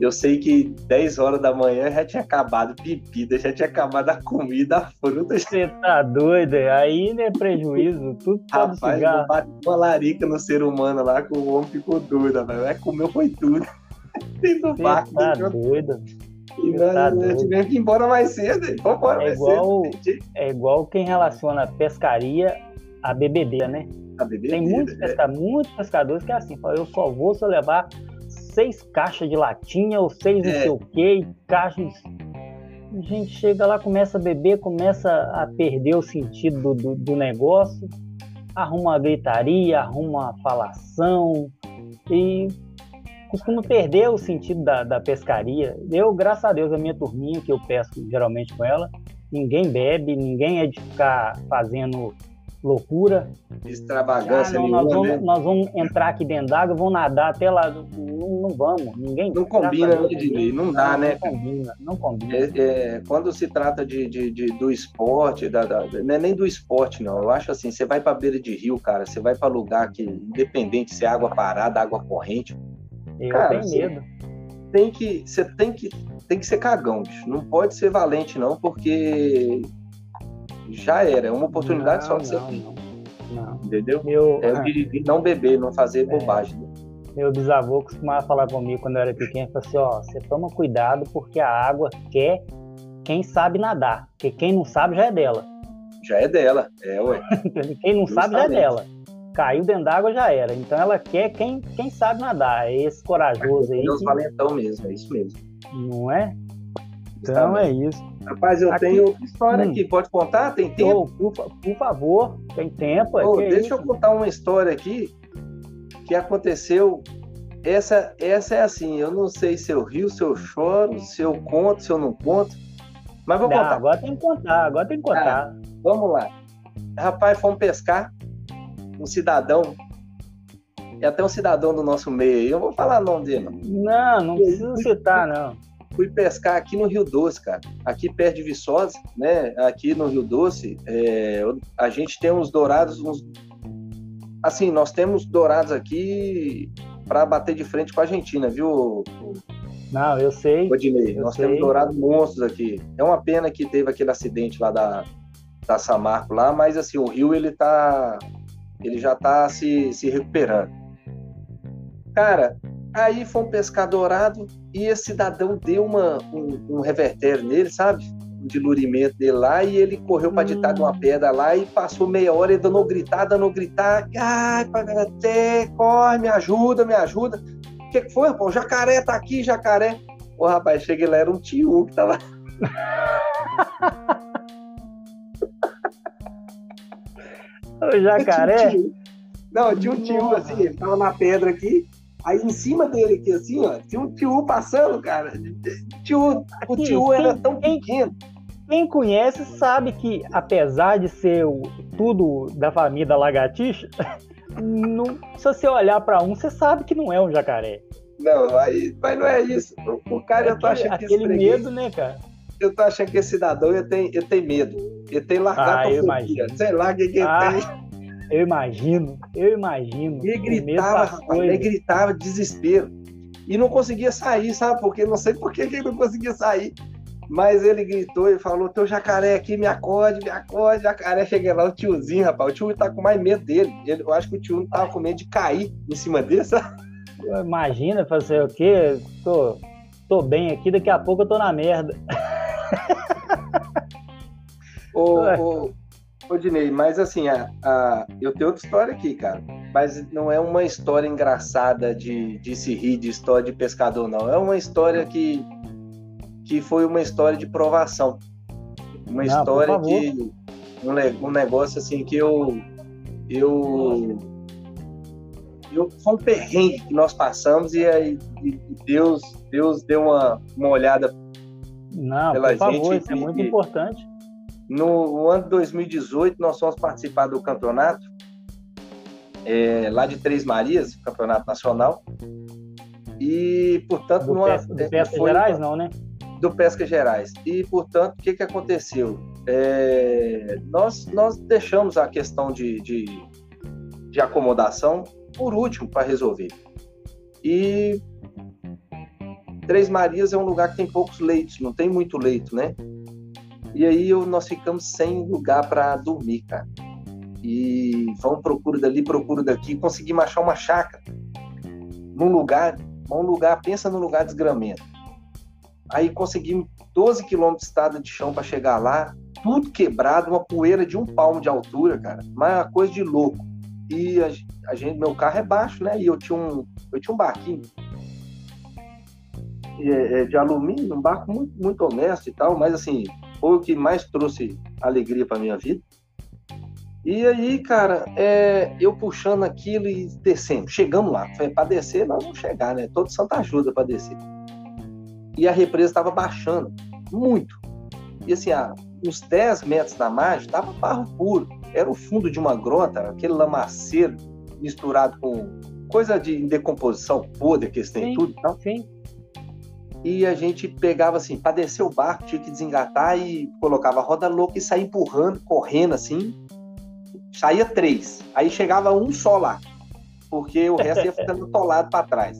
Eu sei que 10 horas da manhã já tinha acabado bebida, já tinha acabado a comida, a fruta. Você tá doido? Aí não é prejuízo, tudo Rapaz, cigarro. bateu uma larica no ser humano lá, que o homem ficou doido, velho. É, comeu foi tudo. Dentro do barco. Tá doido. E nós, tá nós tivemos que ir embora mais cedo. É igual, É igual quem relaciona pescaria a bebedeira, né? A bebedeira, Tem muitos, é. pesca... muitos pescadores que é assim, eu só vou se eu levar seis caixas de latinha ou seis é. não sei o que, caixas. A gente chega lá, começa a beber, começa a perder o sentido do, do, do negócio, arruma uma gritaria, arruma uma falação e costuma perder o sentido da, da pescaria. Eu, graças a Deus, a minha turminha, que eu pesco geralmente com ela, ninguém bebe, ninguém é de ficar fazendo loucura. Extravagância ah, não, nós, vamos, né? nós vamos entrar aqui dentro d'água, vamos nadar até lá. Não, não vamos, ninguém. Não combina, né? Não, dá, não, né? Não combina, não combina. É, é, quando se trata de, de, de do esporte, da, da, não é nem do esporte, não. Eu acho assim, você vai para beira de rio, cara, você vai para lugar que, independente se é água parada, água corrente. Eu cara, tenho medo. Tem que, você tem que, tem que ser cagão, bicho. Não pode ser valente, não, porque já era. É uma oportunidade não, só que você tem. Não. Entendeu? Meu, é o de não beber, não fazer é, bobagem. Meu bisavô costumava falar comigo quando eu era pequeno, falou assim, ó, você toma cuidado porque a água quer quem sabe nadar, porque quem não sabe já é dela. Já é dela, é, ué. quem não Justamente. sabe já é dela. Caiu dentro d'água já era. Então ela quer quem, quem sabe nadar. É esse corajoso aí. É os valentão mesmo, é isso mesmo. Não é? Então é isso. Rapaz, eu aqui, tenho outra história hum. aqui. Pode contar? Tem tempo? Oh, por, por, favor, tem tempo. Oh, é deixa é eu contar uma história aqui que aconteceu. Essa, essa é assim, eu não sei se eu rio, se eu choro, se eu conto, se eu não conto. Mas vou não, contar. Agora tem que contar, agora tem que contar. Ah, vamos lá. Rapaz, fomos pescar. Um cidadão e até um cidadão do nosso meio. Eu vou falar o nome dele. Não, não precisa citar, não fui pescar aqui no Rio Doce, cara. Aqui perto de Viçosa, né? Aqui no Rio Doce, é, a gente tem uns dourados, uns... assim, nós temos dourados aqui para bater de frente com a Argentina, viu? Não, eu sei. Odinei, nós sei. temos dourados monstros aqui. É uma pena que teve aquele acidente lá da, da Samarco lá, mas assim, o rio ele tá ele já tá se, se recuperando. Cara, Aí foi um pescar dourado e esse cidadão deu uma, um, um revertério nele, sabe? Um dilurimento dele lá e ele correu para ditar de uma hum. pedra lá e passou meia hora e dando gritar, dando gritar. Ai, até corre, me ajuda, me ajuda. O que, que foi? O jacaré tá aqui, jacaré. O rapaz, cheguei lá, era um tio que tava. o jacaré? Não, tinha um tio assim, ele tava na pedra aqui. Aí em cima dele aqui, assim, ó, tinha um tio passando, cara. Tio, o tio era tão quem, pequeno. Quem conhece sabe que, apesar de ser o, tudo da família da lagartixa, não, se você olhar para um, você sabe que não é um jacaré. Não, aí, mas não é isso. O, cara, aquele, eu tô achando que Aquele medo, né, cara? Eu tô achando que esse cidadão ele tem, ele tem medo. Ele tem largatofobia. Ah, Sei lá o que, que ah. ele tem. Eu imagino, eu imagino. Ele gritava, rapaz, ele gritava desespero. E não conseguia sair, sabe? Porque não sei por que ele não conseguia sair. Mas ele gritou e falou: Teu jacaré aqui, me acorde, me acorde. Jacaré, cheguei lá, o tiozinho, rapaz. O tio tá com mais medo dele. Ele, eu acho que o tio não tava com medo de cair em cima dele, sabe? Imagina fazer o quê? Tô, tô bem aqui, daqui a pouco eu tô na merda. ô, ô, Ô, Dinei, mas assim, a, a, eu tenho outra história aqui, cara. Mas não é uma história engraçada de, de se rir de história de pescador, não. É uma história que, que foi uma história de provação. Uma não, história que. Um, um negócio assim que eu. Eu. eu foi um perrengue que nós passamos e aí Deus, Deus deu uma, uma olhada não, pela por favor, gente. Isso é muito importante no ano de 2018, nós fomos participar do campeonato é, lá de Três Marias, campeonato nacional. E, portanto, do, numa, pesca, do Pesca Gerais, não, né? Do Pesca Gerais. E, portanto, o que, que aconteceu? É, nós, nós deixamos a questão de, de, de acomodação por último para resolver. E Três Marias é um lugar que tem poucos leitos, não tem muito leito, né? E aí eu, nós ficamos sem lugar para dormir, cara. E vão procura dali, procura daqui, conseguimos achar uma chácara num lugar, um lugar, pensa num lugar desgramento. Aí conseguimos 12 quilômetros de estrada de chão para chegar lá, tudo quebrado, uma poeira de um palmo de altura, cara, mas é uma coisa de louco. E a, a gente, meu carro é baixo, né? E eu tinha um, eu tinha um barquinho é, é, de alumínio, um barco muito, muito honesto e tal, mas assim, foi o que mais trouxe alegria para minha vida. E aí, cara, é, eu puxando aquilo e descendo, chegamos lá, foi para descer, nós vamos chegar, né? Todo Santa ajuda para descer. E a represa estava baixando muito. E assim, a, uns 10 metros da margem tava barro puro. Era o fundo de uma grota, aquele lamaceiro misturado com coisa de decomposição podre que eles têm sim, tudo e tal. Sim e a gente pegava assim, para descer o barco, tinha que desengatar e colocava a roda louca e saía empurrando, correndo assim. Saía três. Aí chegava um só lá, porque o resto ia ficando atolado para trás.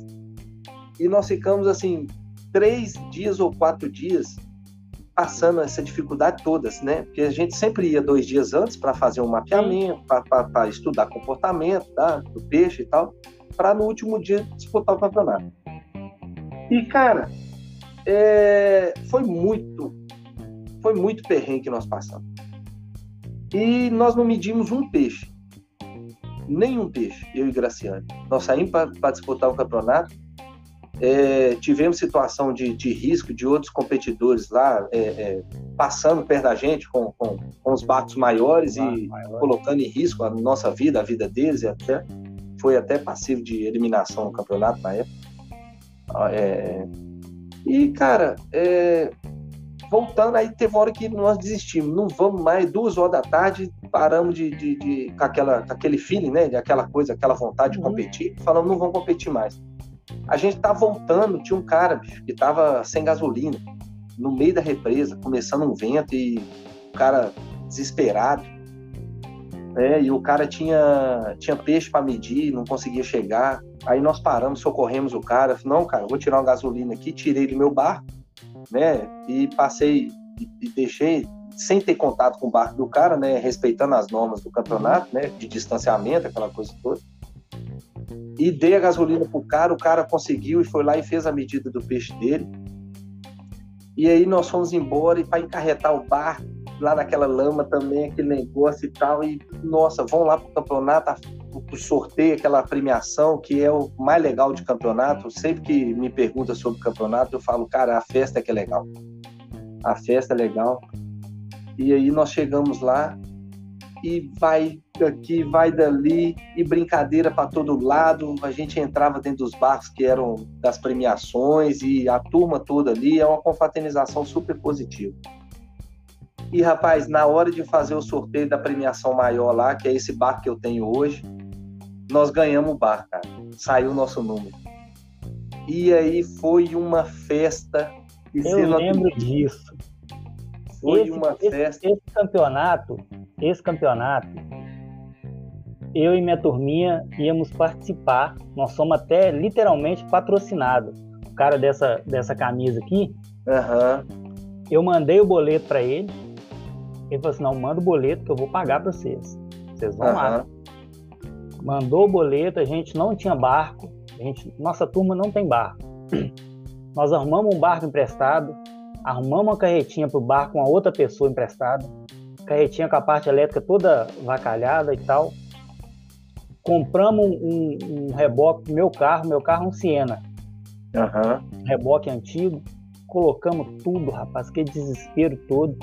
E nós ficamos assim, três dias ou quatro dias passando essa dificuldade todas, né? Porque a gente sempre ia dois dias antes para fazer um mapeamento, para estudar comportamento tá? do peixe e tal, para no último dia disputar o campeonato. E, cara, é, foi muito, foi muito perrengue que nós passamos. E nós não medimos um peixe, nenhum peixe, eu e Graciane. Nós saímos para disputar o campeonato, é, tivemos situação de, de, risco de outros competidores lá é, é, passando perto da gente com, com, com os barcos maiores ah, e maior. colocando em risco a nossa vida, a vida deles e até foi até passivo de eliminação no campeonato na época. É, e, cara, é, voltando, aí teve hora que nós desistimos, não vamos mais, duas horas da tarde, paramos de, de, de com, aquela, com aquele feeling, né, de aquela coisa, aquela vontade de uhum. competir, falamos, não vamos competir mais. A gente tá voltando, tinha um cara, bicho, que tava sem gasolina, no meio da represa, começando um vento e o cara desesperado, né, e o cara tinha, tinha peixe para medir, não conseguia chegar, Aí nós paramos, socorremos o cara. Falei, não, cara, vou tirar uma gasolina aqui, tirei do meu barco, né? E passei e, deixei sem ter contato com o barco do cara, né? Respeitando as normas do campeonato, né? De distanciamento, aquela coisa toda. E dei a gasolina pro cara, o cara conseguiu e foi lá e fez a medida do peixe dele. E aí nós fomos embora e para encarretar o barco lá naquela lama também, aquele negócio e tal. E nossa, vão lá pro campeonato, o sorteio, aquela premiação, que é o mais legal de campeonato. Sempre que me pergunta sobre campeonato, eu falo, cara, a festa é que é legal. A festa é legal. E aí nós chegamos lá e vai daqui, vai dali, e brincadeira para todo lado. A gente entrava dentro dos barcos que eram das premiações e a turma toda ali. É uma confraternização super positiva. E rapaz, na hora de fazer o sorteio da premiação maior lá, que é esse barco que eu tenho hoje, nós ganhamos o bar, cara. Saiu o nosso número. E aí foi uma festa. Eu lembro disso. Foi esse, uma festa. Esse, campeonato, esse campeonato, eu e minha turminha íamos participar. Nós somos até literalmente patrocinados. O cara dessa, dessa camisa aqui, uhum. eu mandei o boleto para ele. Ele falou assim: não, manda o boleto que eu vou pagar para vocês. Vocês vão uhum. lá mandou o boleto, a gente não tinha barco, a gente, nossa turma não tem barco. Nós arrumamos um barco emprestado, arrumamos uma carretinha para o barco com a outra pessoa emprestada, carretinha com a parte elétrica toda vacalhada e tal. Compramos um, um reboque pro meu carro, meu carro é um Siena. Uhum. Reboque antigo, colocamos tudo, rapaz, que desespero todo.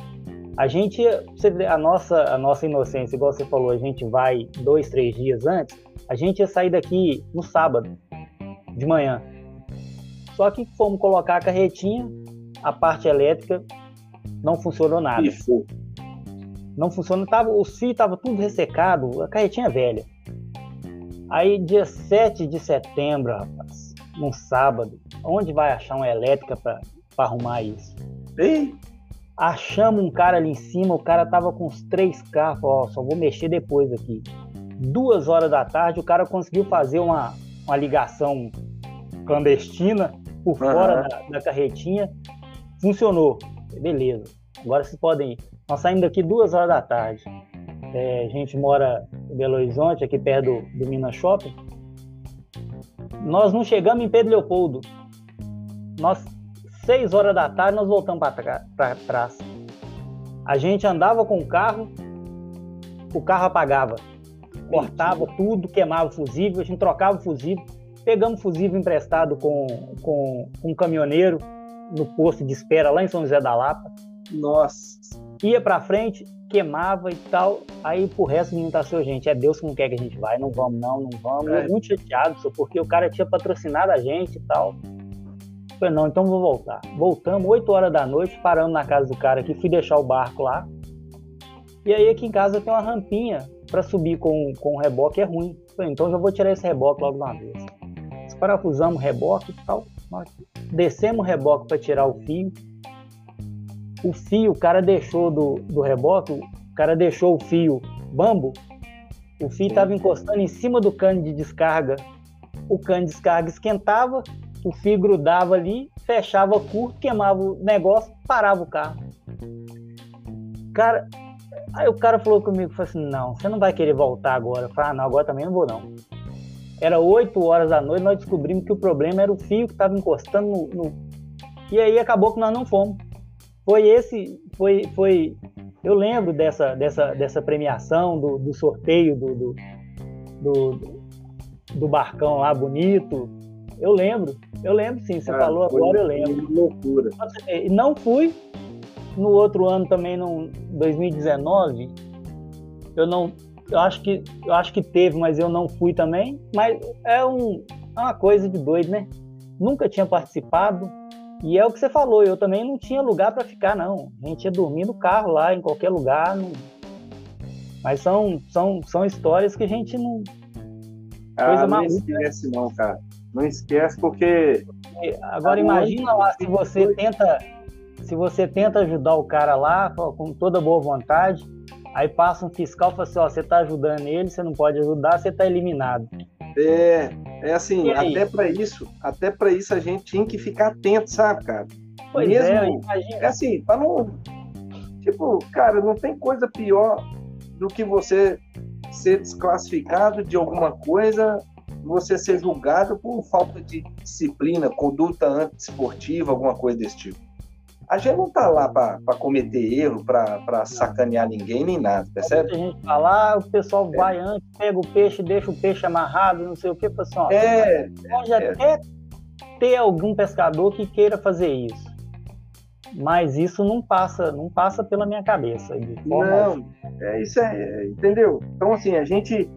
A gente, a nossa, a nossa inocência, igual você falou, a gente vai dois, três dias antes, a gente ia sair daqui no sábado, de manhã. Só que fomos colocar a carretinha, a parte elétrica não funcionou nada. Isso. Não funcionou, tava, o fio estava tudo ressecado, a carretinha é velha. Aí, dia 7 de setembro, rapaz, num sábado, onde vai achar uma elétrica para arrumar isso? Ei! Achamos um cara ali em cima, o cara tava com os três carros, ó, só vou mexer depois aqui. Duas horas da tarde, o cara conseguiu fazer uma, uma ligação clandestina por fora uhum. da, da, carretinha. Funcionou. Beleza. Agora vocês podem ir. Nós saímos daqui duas horas da tarde. É, a gente mora em Belo Horizonte, aqui perto do, do Minas Shopping. Nós não chegamos em Pedro Leopoldo. Nós, seis horas da tarde, nós voltamos para trás. A gente andava com o carro, o carro apagava. Cortava tudo, queimava o fusível, a gente trocava o fusível Pegamos fusível emprestado com, com, com um caminhoneiro no posto de espera lá em São José da Lapa. Nossa. Ia para frente, queimava e tal. Aí pro resto não tá seu gente. É Deus que não quer que a gente vai. Não vamos, não, não vamos. É. Muito chateado, só porque o cara tinha patrocinado a gente e tal. Falei, não, então vou voltar. Voltamos, 8 horas da noite, paramos na casa do cara aqui, fui deixar o barco lá. E aí aqui em casa tem uma rampinha para subir com, com o reboque, é ruim. Falei, então já vou tirar esse reboque logo de uma vez parafusamos o reboque e tal. Descemos o reboque para tirar o fio. O fio, o cara deixou do, do reboque, o cara deixou o fio bambo. O fio estava encostando em cima do cano de descarga. O cano de descarga esquentava, o fio grudava ali, fechava curto, queimava o negócio, parava o carro. Cara, aí o cara falou comigo, falou assim, não, você não vai querer voltar agora. Eu falei, ah, não, agora também não vou não. Era 8 horas da noite, nós descobrimos que o problema era o fio que estava encostando no, no, E aí acabou que nós não fomos. Foi esse. Foi. foi eu lembro dessa, dessa, dessa premiação, do, do sorteio do, do, do, do barcão lá bonito. Eu lembro, eu lembro sim, você falou agora, eu lembro. Loucura. E não fui. No outro ano também, no 2019, eu não, eu acho que eu acho que teve, mas eu não fui também. Mas é, um, é uma coisa de doido, né? Nunca tinha participado. E é o que você falou, eu também não tinha lugar para ficar, não. A gente ia dormir no carro lá, em qualquer lugar. Não... Mas são, são, são histórias que a gente não. Ah, coisa não maluca, né? esquece, né? não, cara. Não esquece porque. Agora imagina lá se você tenta. Se você tenta ajudar o cara lá, com toda boa vontade, Aí passa um fiscal e fala assim, ó, você tá ajudando ele, você não pode ajudar, você tá eliminado. É, é assim, até para isso, até para isso a gente tinha que ficar atento, sabe, cara? Pois Mesmo, é, imagina. É assim, para não tipo, cara, não tem coisa pior do que você ser desclassificado de alguma coisa, você ser julgado por falta de disciplina, conduta antiesportiva, alguma coisa desse tipo a gente não tá lá para cometer erro, para sacanear ninguém, nem nada, percebe? A gente falar, o pessoal é. vai antes, pega o peixe, deixa o peixe amarrado, não sei o que, pessoal. Assim, é, pode é, até ter algum pescador que queira fazer isso. Mas isso não passa, não passa pela minha cabeça. não, é, isso é, entendeu? Então, assim, a gente.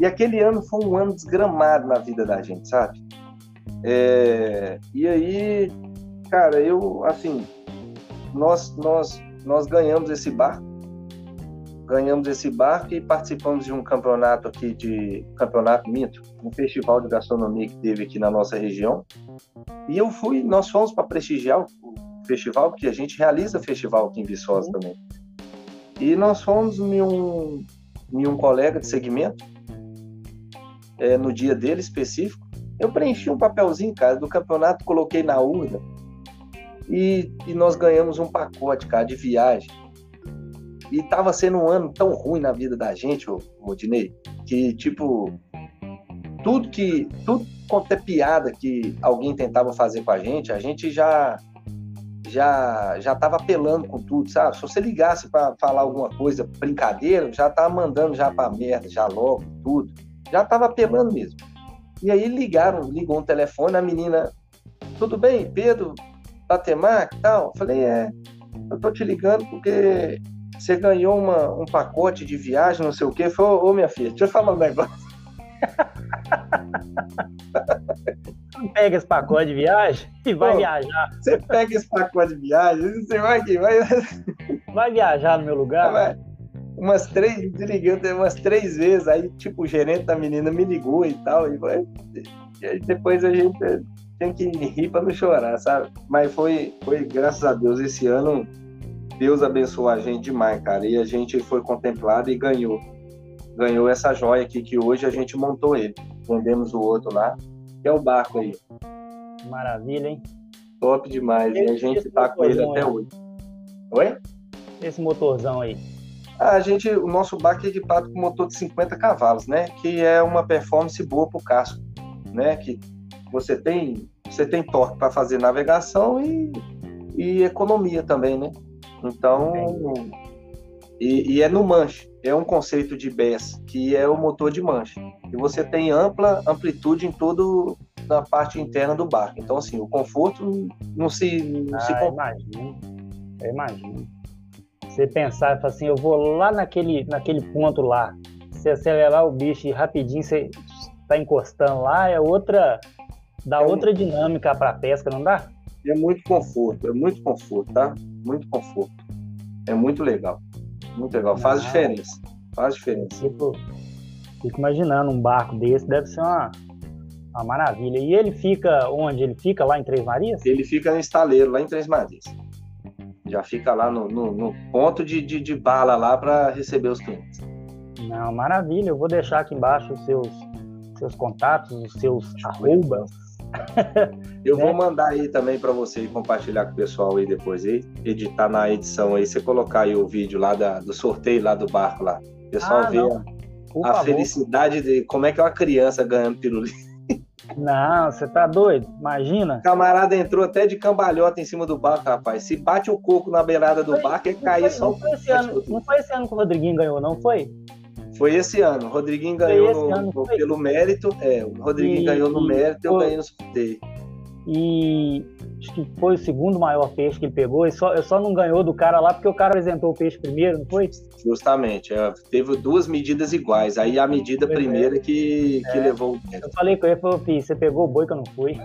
E aquele ano foi um ano desgramado na vida da gente, sabe? É, e aí, cara, eu, assim, nós, nós, nós ganhamos esse barco, ganhamos esse barco e participamos de um campeonato aqui de campeonato mito, um festival de gastronomia que teve aqui na nossa região. E eu fui, nós fomos para prestigiar o festival, porque a gente realiza festival aqui em Viçosa uhum. também. E nós fomos em um, em um colega de segmento, é, no dia dele específico. Eu preenchi um papelzinho, cara, do campeonato, coloquei na urna e, e nós ganhamos um pacote, cara, de viagem. E tava sendo um ano tão ruim na vida da gente, ô, ô Dinei, que, tipo, tudo que. Tudo quanto é piada que alguém tentava fazer com a gente, a gente já já já tava apelando com tudo, sabe? Se você ligasse para falar alguma coisa, brincadeira, já tava mandando já para merda, já logo, tudo. Já tava apelando mesmo. E aí ligaram, ligou um telefone, a menina, tudo bem, Pedro, da Temac e tal? Eu falei, é, eu tô te ligando porque você ganhou uma, um pacote de viagem, não sei o quê. Falei, ô, minha filha, deixa eu falar um negócio. pega esse pacote de viagem e vai Pô, viajar. Você pega esse pacote de viagem, você vai aqui, vai. Vai viajar no meu lugar? Vai. Umas três, liguei umas três vezes, aí tipo o gerente da menina me ligou e tal, e, e aí depois a gente tem que rir para não chorar, sabe? Mas foi, foi, graças a Deus, esse ano Deus abençoou a gente demais, cara, e a gente foi contemplado e ganhou. Ganhou essa joia aqui que hoje a gente montou ele. Vendemos o outro lá, que é o barco aí. Maravilha, hein? Top demais. e a gente tá com ele até hoje. Oi? Esse motorzão aí. A gente, o nosso barco é equipado com motor de 50 cavalos, né? Que é uma performance boa para o casco, né? Que você tem, você tem torque para fazer navegação e, e economia também, né? Então, e, e, é no manche. É um conceito de BES, que é o motor de manche. E você tem ampla amplitude em todo a parte interna do barco. Então, assim, o conforto não se, não ah, se imagino. Eu imagino. Você pensar assim, eu vou lá naquele, naquele ponto lá, você acelerar o bicho e rapidinho você está encostando lá, é outra, dá é outra dinâmica para a pesca, não dá? É muito conforto, é muito conforto, tá? Muito conforto. É muito legal. Muito legal. Faz ah, diferença. Faz diferença. Fico, fico imaginando um barco desse, deve ser uma, uma maravilha. E ele fica onde? Ele fica lá em Três Marias? Ele fica no estaleiro, lá em Três Marias já fica lá no, no, no ponto de, de, de, bala lá para receber os clientes. Não, maravilha. Eu vou deixar aqui embaixo os seus, seus contatos, os seus arrobas. Eu né? vou mandar aí também para você compartilhar com o pessoal aí depois aí, editar na edição aí, você colocar aí o vídeo lá da, do sorteio lá do barco lá. O pessoal ah, vê a, a felicidade de como é que é uma criança ganhando pirulito. Não, você tá doido? Imagina. O camarada entrou até de cambalhota em cima do barco, rapaz. Se bate o coco na beirada do foi, barco, é cair só não foi, esse ano, não foi esse ano que o Rodriguinho ganhou, não foi? Foi esse ano. O Rodriguinho ganhou no, ano, pelo mérito. É, o Rodriguinho e, ganhou no mérito e eu ganhei no sorteio. E acho que foi o segundo maior peixe que ele pegou. E só, só não ganhou do cara lá porque o cara apresentou o peixe primeiro, não foi? Justamente. É, teve duas medidas iguais. Aí a medida primeira é. que, que é. levou o Eu falei com ele, falou, você pegou o boi que eu não fui.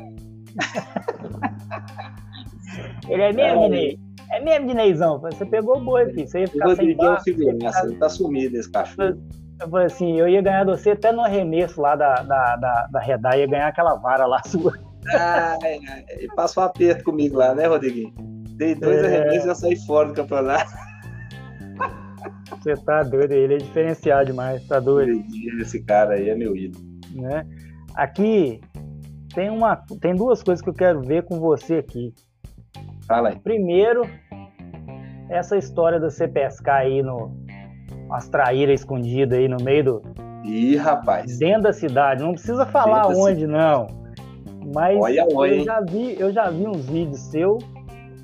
ele é mesmo, é, Dinei? É mesmo, Dineizão? Você pegou o boi, filho. Você ia ficar sem barco, segurança, ele tá sumido esse cachorro. Eu falei assim, eu ia ganhar você até no arremesso lá da, da, da, da Redar, ia ganhar aquela vara lá sua. Ah, passou um aperto comigo lá, né, Rodriguinho? Dei dois é... arremessos e já saí fora do campeonato. Você tá doido, ele é diferenciado demais, tá doido. Esse cara aí é meu ídolo. Né? Aqui tem, uma, tem duas coisas que eu quero ver com você aqui. Fala aí. Primeiro, essa história de você pescar aí no. As traíras escondidas aí no meio do. Ih, rapaz. Dentro da cidade. Não precisa falar onde, não. Mas olha, olha, eu, já vi, eu já vi uns vídeos seu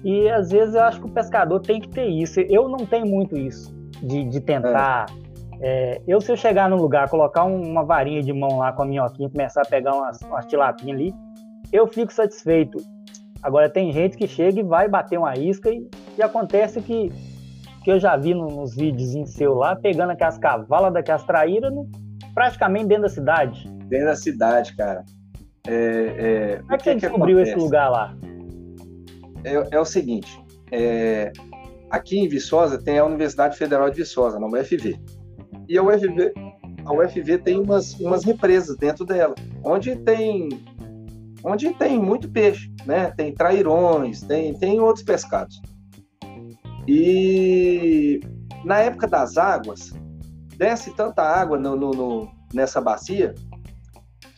e às vezes eu acho que o pescador tem que ter isso. Eu não tenho muito isso, de, de tentar. É. É, eu, se eu chegar num lugar, colocar uma varinha de mão lá com a minhoquinha e começar a pegar umas, umas tilapinhas ali, eu fico satisfeito. Agora, tem gente que chega e vai bater uma isca e, e acontece que, que eu já vi nos vídeos seu lá, pegando aquelas cavalas daquelas traíras no, praticamente dentro da cidade. Dentro da cidade, cara. É, é, Como é que, você descobriu esse lugar lá? É, é o seguinte, é, aqui em Viçosa tem a Universidade Federal de Viçosa, na UFV. E a UFV, a UFV tem umas, umas represas dentro dela, onde tem onde tem muito peixe, né? Tem trairões, tem, tem outros pescados. E na época das águas, desce tanta água no, no, no, nessa bacia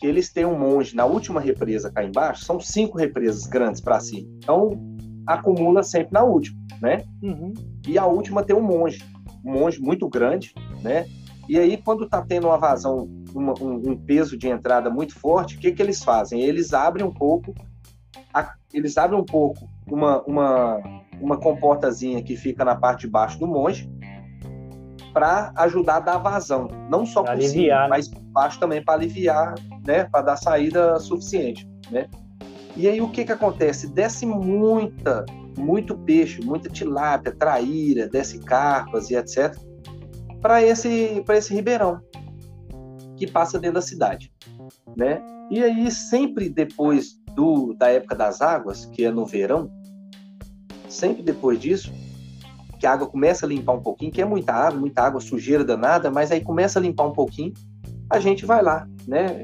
que eles têm um monge na última represa cá embaixo, são cinco represas grandes para cima. Então, acumula sempre na última, né? Uhum. E a última tem um monge, um monge muito grande, né? E aí, quando está tendo uma vazão, uma, um, um, peso de entrada muito forte, o que, que eles fazem? Eles abrem um pouco, a, eles abrem um pouco uma, uma, uma comportazinha que fica na parte de baixo do monge, para ajudar a dar vazão, não só por aliviar, cima, né? mas baixo também para aliviar, né, para dar saída suficiente, né? E aí o que que acontece? Desce muita, muito peixe, muita tilápia, traíra, desce carpas e etc. para esse para esse ribeirão que passa dentro da cidade, né? E aí sempre depois do da época das águas, que é no verão, sempre depois disso, que a água começa a limpar um pouquinho, que é muita água, muita água, sujeira danada, mas aí começa a limpar um pouquinho, a gente vai lá, né?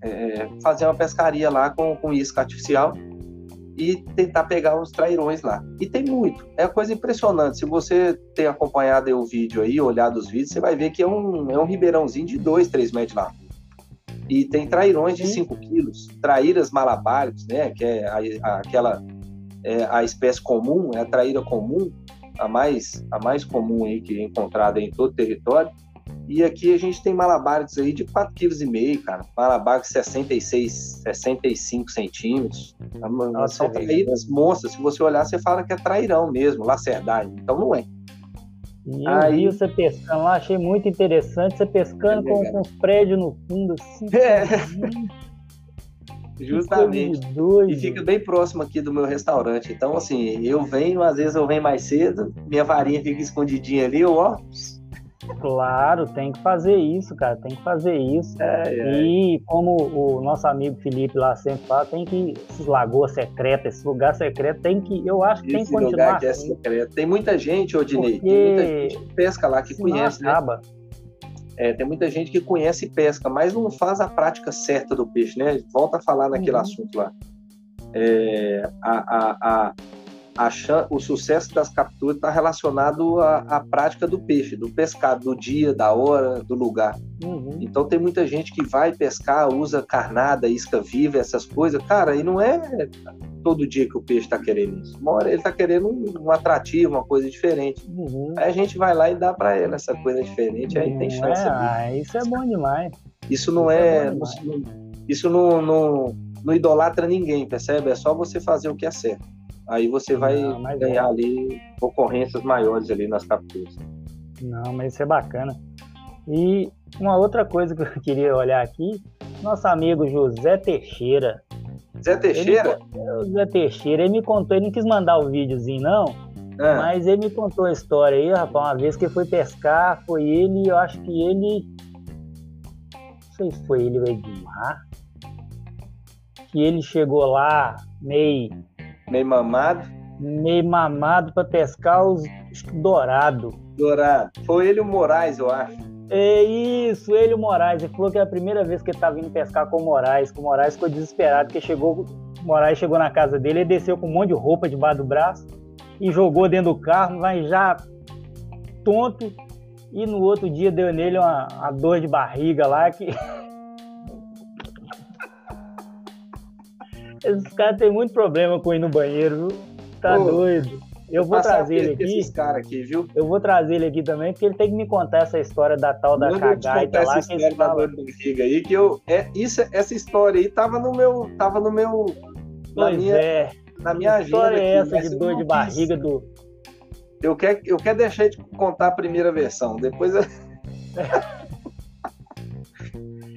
É, fazer uma pescaria lá com, com isca artificial e tentar pegar os trairões lá. E tem muito, é uma coisa impressionante. Se você tem acompanhado o vídeo aí, olhado os vídeos, você vai ver que é um, é um ribeirãozinho de 2, 3 metros lá. E tem trairões de 5 quilos, traíras malabáricos, né? Que é a, a, aquela é a espécie comum, é a traíra comum, a mais, a mais comum aí que é encontrada em todo o território. E aqui a gente tem malabares aí de 4,5 kg, cara. Malabares 66, 65 centímetros. Nossa, São traíras monstras. Se você olhar, você fala que é trairão mesmo, lacerdade. Então não é. E eu aí... vi você pescando lá, achei muito interessante. Você pescando é com, com os prédios no fundo, assim. É. Justamente. E fica bem próximo aqui do meu restaurante. Então, assim, eu venho, às vezes eu venho mais cedo, minha varinha fica escondidinha ali, eu ó. Claro, tem que fazer isso, cara, tem que fazer isso. É, é. E como o nosso amigo Felipe lá sempre fala, tem que esses lagoas secretas, esse lugar secreto, tem que, eu acho que esse tem que continuar. Lugar que é assim. secreto. Tem muita gente, Odinei, Porque... tem muita gente que pesca lá que conhece, né? acaba. né? É, tem muita gente que conhece pesca, mas não faz a prática certa do peixe, né? Volta a falar naquele uhum. assunto lá. É, a, a, a, o sucesso das capturas está relacionado à, à, prática do peixe, do pescado, do dia, da hora, do lugar. Uhum. Então tem muita gente que vai pescar, usa carnada, isca viva, essas coisas. Cara, e não é todo dia que o peixe está querendo isso. Uma hora ele está querendo um, um, atrativo, uma coisa diferente. Uhum. Aí a gente vai lá e dá para ele essa coisa diferente, aí tem chance. É, ah, isso é bom demais. Isso não isso é. é isso não, não, não, idolatra ninguém, percebe? É só você fazer o que é certo. Aí você vai não, ganhar é. ali ocorrências maiores ali nas capturas. Não, mas isso é bacana. E uma outra coisa que eu queria olhar aqui, nosso amigo José Teixeira, Zé Teixeira? Ele, Zé Teixeira, ele me contou, ele não quis mandar o videozinho, não. É. Mas ele me contou a história aí, rapaz, uma vez que ele foi pescar, foi ele, eu acho que ele. Não sei se foi ele o Edmar. Que ele chegou lá meio. Meio mamado? Meio mamado para pescar os dourado. Dourado. Foi ele o Moraes, eu acho. É isso, ele o Moraes. Ele falou que é a primeira vez que ele tá vindo pescar com o Moraes. Que o Moraes ficou desesperado, porque chegou, o Moraes chegou na casa dele, ele desceu com um monte de roupa debaixo do braço e jogou dentro do carro, vai já tonto. E no outro dia deu nele uma, uma dor de barriga lá que. Esses caras têm muito problema com ir no banheiro, viu? Tá Ô, doido. Eu vou trazer ele aqui. Aqui, viu? Eu vou trazer ele aqui também, porque ele tem que me contar essa história da tal da cagaita lá que ele fala. aí, que eu, é, isso, essa história aí tava no meu, tava no meu, na pois minha, é. na minha agenda. história é essa de dor de barriga do? Eu quero, eu quero deixar de contar a primeira versão, depois. Eu...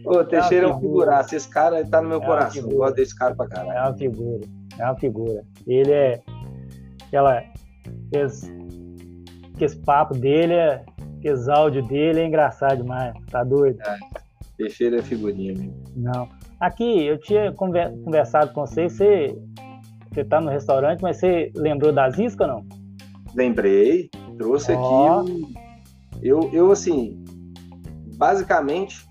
Ô, Teixeira é um figuraça. Esse cara tá no meu é coração. Eu gosto desse cara pra caralho. É uma figura. É uma figura. Ele é aquela esse, esse papo dele, é, esse áudio dele é engraçado demais, tá doido? É, Teixeira é figurinha mesmo. Não. Aqui, eu tinha conversado com você, você, você tá no restaurante, mas você lembrou das iscas ou não? Lembrei, trouxe oh. aqui. Eu, eu, assim, basicamente,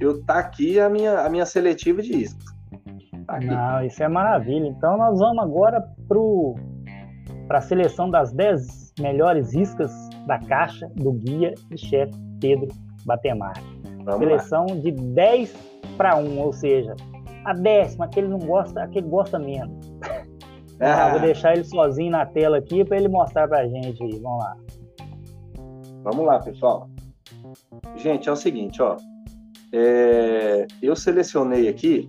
eu tá aqui a minha, a minha seletiva de iscas. Tá não, isso é maravilha. Então nós vamos agora pro para a seleção das 10 melhores iscas da caixa do guia e chefe Pedro Batemar. Seleção lá. de 10 para 1, ou seja, a décima, aquele não gosta, aquele gosta menos. Ah. vou deixar ele sozinho na tela aqui para ele mostrar para a gente aí. Vamos lá. Vamos lá, pessoal. Gente, é o seguinte, ó. É, eu selecionei aqui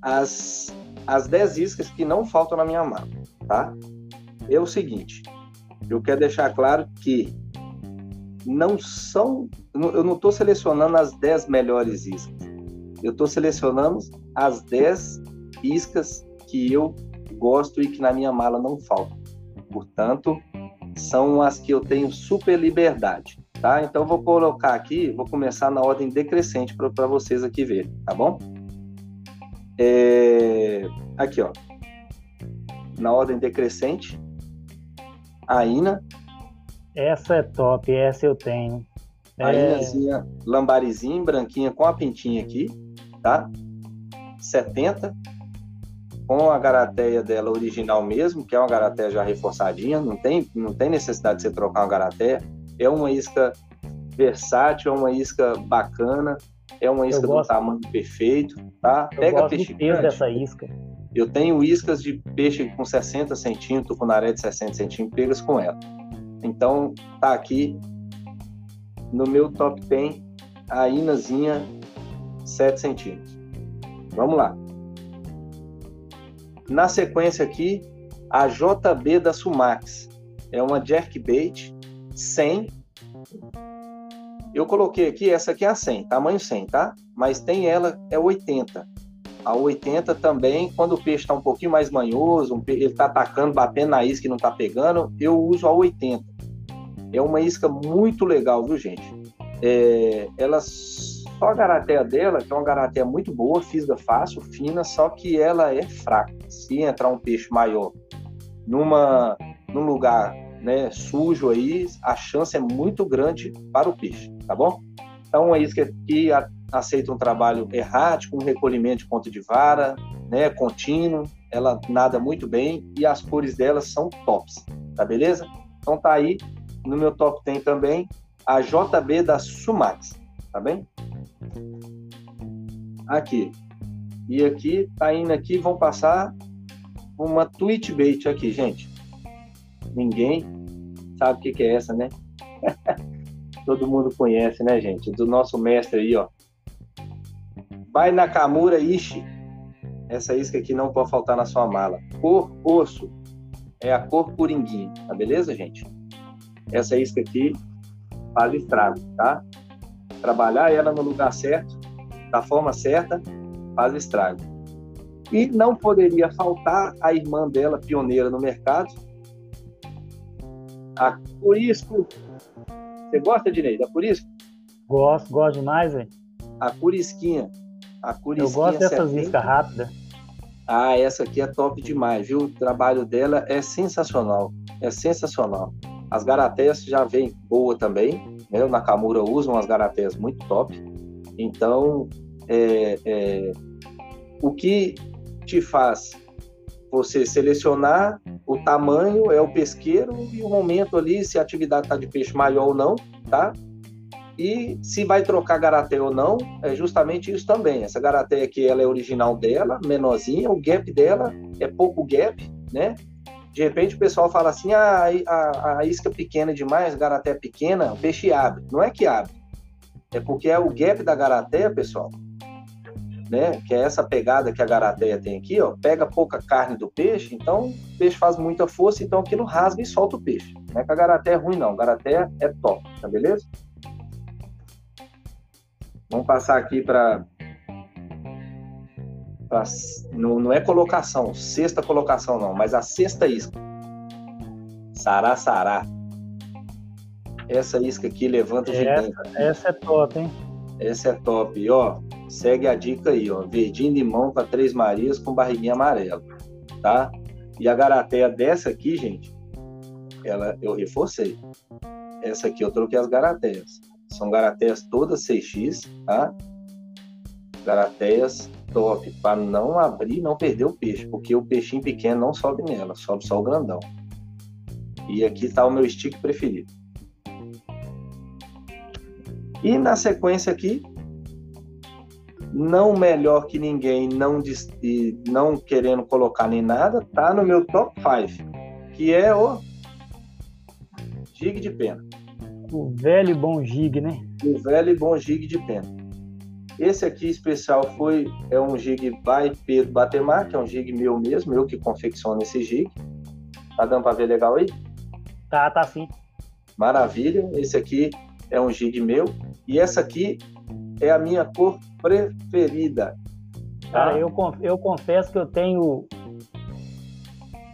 as, as 10 iscas que não faltam na minha mala, tá? é o seguinte: eu quero deixar claro que não são, eu não estou selecionando as 10 melhores iscas. Eu estou selecionando as 10 iscas que eu gosto e que na minha mala não faltam. Portanto, são as que eu tenho super liberdade, tá? Então vou colocar aqui, vou começar na ordem decrescente para vocês aqui verem, tá bom? É... Aqui, ó. Na ordem decrescente, Aina. Essa é top, essa eu tenho. É... Ainazinha lambarizinho, branquinha com a pintinha aqui, tá? 70. Com a garateia dela original mesmo, que é uma garateia já reforçadinha, não tem, não tem necessidade de você trocar uma garateia. É uma isca versátil, é uma isca bacana, é uma isca do tamanho perfeito, tá? Eu Pega peixe grande. dessa isca. Eu tenho iscas de peixe com 60 centímetros, com naré de 60 centímetros, pegas com ela. Então, tá aqui no meu top 10 a inazinha 7 centímetros. Vamos lá. Na sequência aqui, a JB da Sumax. É uma jerkbait 100. Eu coloquei aqui, essa aqui é a 100, tamanho 100, tá? Mas tem ela, é 80. A 80 também, quando o peixe está um pouquinho mais manhoso, ele está atacando, batendo na isca e não está pegando, eu uso a 80. É uma isca muito legal, viu, gente? É, ela só a garateia dela, que é uma garateia muito boa, fisga fácil, fina, só que ela é fraca. Se entrar um peixe maior numa, num lugar né, sujo aí, a chance é muito grande para o peixe, tá bom? Então, é isso que, que aceita um trabalho errático, um recolhimento de ponto de vara, né, contínuo, ela nada muito bem e as cores delas são tops, tá beleza? Então tá aí, no meu top tem também a JB da Sumax, tá bem? Aqui. E aqui, tá indo aqui, vão passar uma tweet bait aqui, gente. Ninguém sabe o que, que é essa, né? Todo mundo conhece, né, gente? Do nosso mestre aí, ó. Vai Nakamura Ishi. Essa isca aqui não pode faltar na sua mala. Cor osso. É a cor coringuinho, tá beleza, gente? Essa isca aqui faz estrago, tá? Trabalhar ela no lugar certo, da forma certa, faz estrago. E não poderia faltar a irmã dela, pioneira no mercado, a Curisco. Você gosta, Dinei, da Curisco? Gosto, gosto demais, velho. A Curisquinha. A Eu gosto dessas iscas rápidas. Ah, essa aqui é top demais, viu? O trabalho dela é sensacional. É sensacional. As garateias já vem boa também. Né? O Nakamura usa umas garateias muito top. Então, é, é, o que te faz você selecionar o tamanho, é o pesqueiro e o momento ali, se a atividade está de peixe maior ou não, tá? E se vai trocar garaté ou não, é justamente isso também. Essa garaté aqui, ela é original dela, menorzinha, o gap dela é pouco gap, né? De repente o pessoal fala assim, ah, a, a isca pequena demais, garaté pequena, o peixe abre. Não é que abre, é porque é o gap da garaté, pessoal, né? Que é essa pegada que a garateia tem aqui, ó. Pega pouca carne do peixe, então o peixe faz muita força, então aquilo rasga e solta o peixe. Não é que a garateia é ruim, não. A garateia é top, tá beleza? Vamos passar aqui para. Não, não é colocação, sexta colocação não, mas a sexta isca. Sará, sará. Essa isca aqui levanta essa, gigante. Essa é top, hein? Essa é top. E, ó, segue a dica aí, ó. Verdinho limão para Três Marias com barriguinha amarela, tá? E a garateia dessa aqui, gente, ela eu reforcei. Essa aqui eu troquei as garateias. São garateias todas 6x, tá? Garateias top, para não abrir não perder o peixe, porque o peixinho pequeno não sobe nela, sobe só o grandão. E aqui está o meu stick preferido. E na sequência aqui, não melhor que ninguém, não, não querendo colocar nem nada, tá no meu top 5, que é o jig de pena. O velho e bom gig, né? O velho e bom gig de pena. Esse aqui especial foi é um jig by Pedro Batemar, que é um jig meu mesmo, eu que confecciono esse jig. Tá dando para ver legal aí? Tá, tá sim. Maravilha. Esse aqui é um jig meu e essa aqui é a minha cor preferida. Cara, tá? eu, eu confesso que eu tenho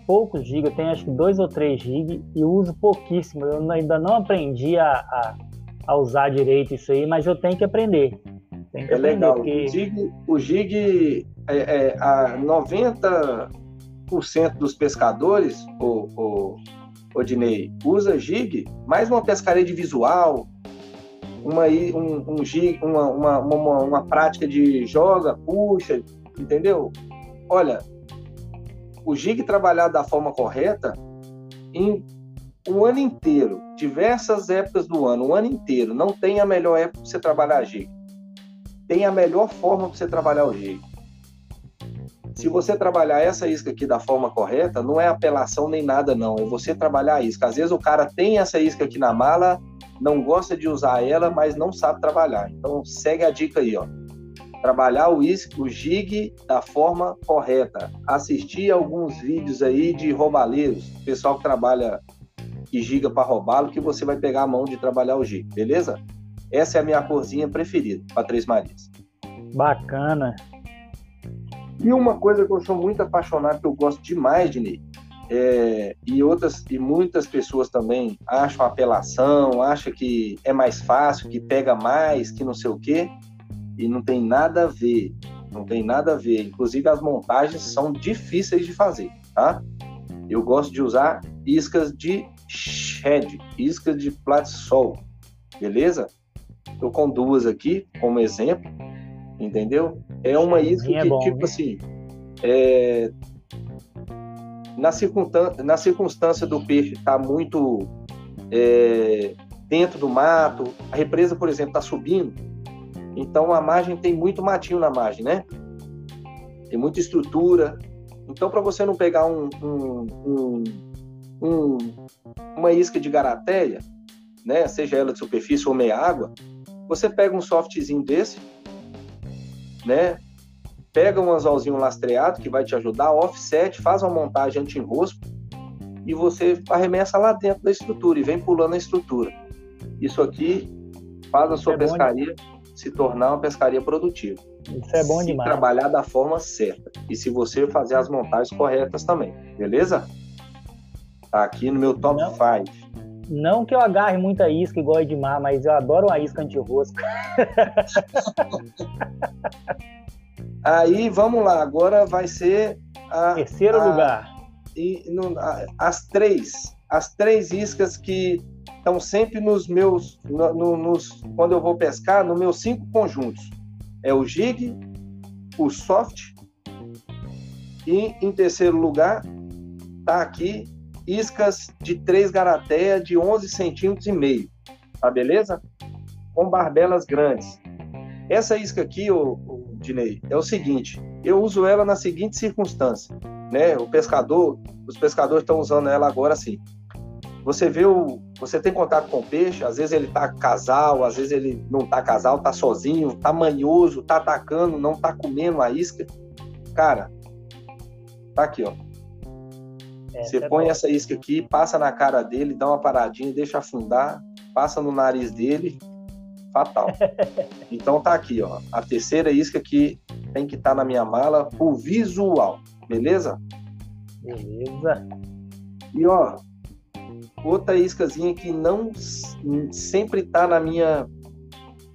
poucos eu tenho acho que dois ou três GB e uso pouquíssimo. Eu ainda não aprendi a, a, a usar direito isso aí, mas eu tenho que aprender. Tenho que é aprender, legal. Porque... O gig, o gig é, é, a 90% dos pescadores, o, o, Odinei, usa jig, mais uma pescaria de visual, uma, um, um jig, uma, uma, uma, uma prática de joga, puxa, entendeu? Olha, o jig trabalhado da forma correta, em o ano inteiro, diversas épocas do ano, o ano inteiro, não tem a melhor época para você trabalhar jig. Tem a melhor forma para você trabalhar o jig. Se você trabalhar essa isca aqui da forma correta, não é apelação nem nada, não. É você trabalhar a isca. Às vezes o cara tem essa isca aqui na mala, não gosta de usar ela, mas não sabe trabalhar. Então segue a dica aí, ó. Trabalhar o, o jig da forma correta. Assistir alguns vídeos aí de roubaleiros, pessoal que trabalha e giga para roubá-lo, que você vai pegar a mão de trabalhar o jig, beleza? Essa é a minha corzinha preferida, para Três Marias. Bacana. E uma coisa que eu sou muito apaixonado, que eu gosto demais de Ney, é, e outras e muitas pessoas também acham apelação, acham que é mais fácil, que pega mais, que não sei o quê, e não tem nada a ver, não tem nada a ver. Inclusive as montagens são difíceis de fazer, tá? Eu gosto de usar iscas de shed, iscas de platisol, beleza? Estou com duas aqui como exemplo, entendeu? É uma isca é que, bom, tipo assim, é... na, circunstância, na circunstância do peixe estar tá muito é... dentro do mato, a represa, por exemplo, está subindo, então a margem tem muito matinho na margem, né? Tem muita estrutura. Então, para você não pegar um, um, um, um, uma isca de garateia, né, seja ela de superfície ou meia água, você pega um softzinho desse, né? Pega um anzolzinho lastreado que vai te ajudar, offset, faz uma montagem anti-enrosco e você arremessa lá dentro da estrutura e vem pulando a estrutura. Isso aqui faz a sua é pescaria se tornar uma pescaria produtiva. Isso é bom se demais. trabalhar da forma certa e se você fazer as montagens corretas também, beleza? Tá aqui no meu top 5. Não que eu agarre muita isca igual Edmar, mas eu adoro uma isca anti-rosco. Aí, vamos lá. Agora vai ser a... Terceiro a, lugar. E, no, a, as três. As três iscas que estão sempre nos meus... No, no, nos, quando eu vou pescar, nos meus cinco conjuntos. É o jig, o soft e, em terceiro lugar, tá aqui iscas de 3 garateia de 11 centímetros e meio, tá beleza? Com barbelas grandes. Essa isca aqui, o Dinei, é o seguinte, eu uso ela na seguinte circunstância, né? O pescador, os pescadores estão usando ela agora assim. Você vê o, você tem contato com o peixe, às vezes ele tá casal, às vezes ele não tá casal, tá sozinho, tá manhoso, tá atacando, não tá comendo a isca. Cara, tá aqui, ó é, você é põe bom. essa isca aqui, passa na cara dele, dá uma paradinha, deixa afundar, passa no nariz dele, fatal. então tá aqui, ó, a terceira isca que tem que estar tá na minha mala, o visual, beleza? Beleza. E ó, outra iscazinha que não sempre tá na minha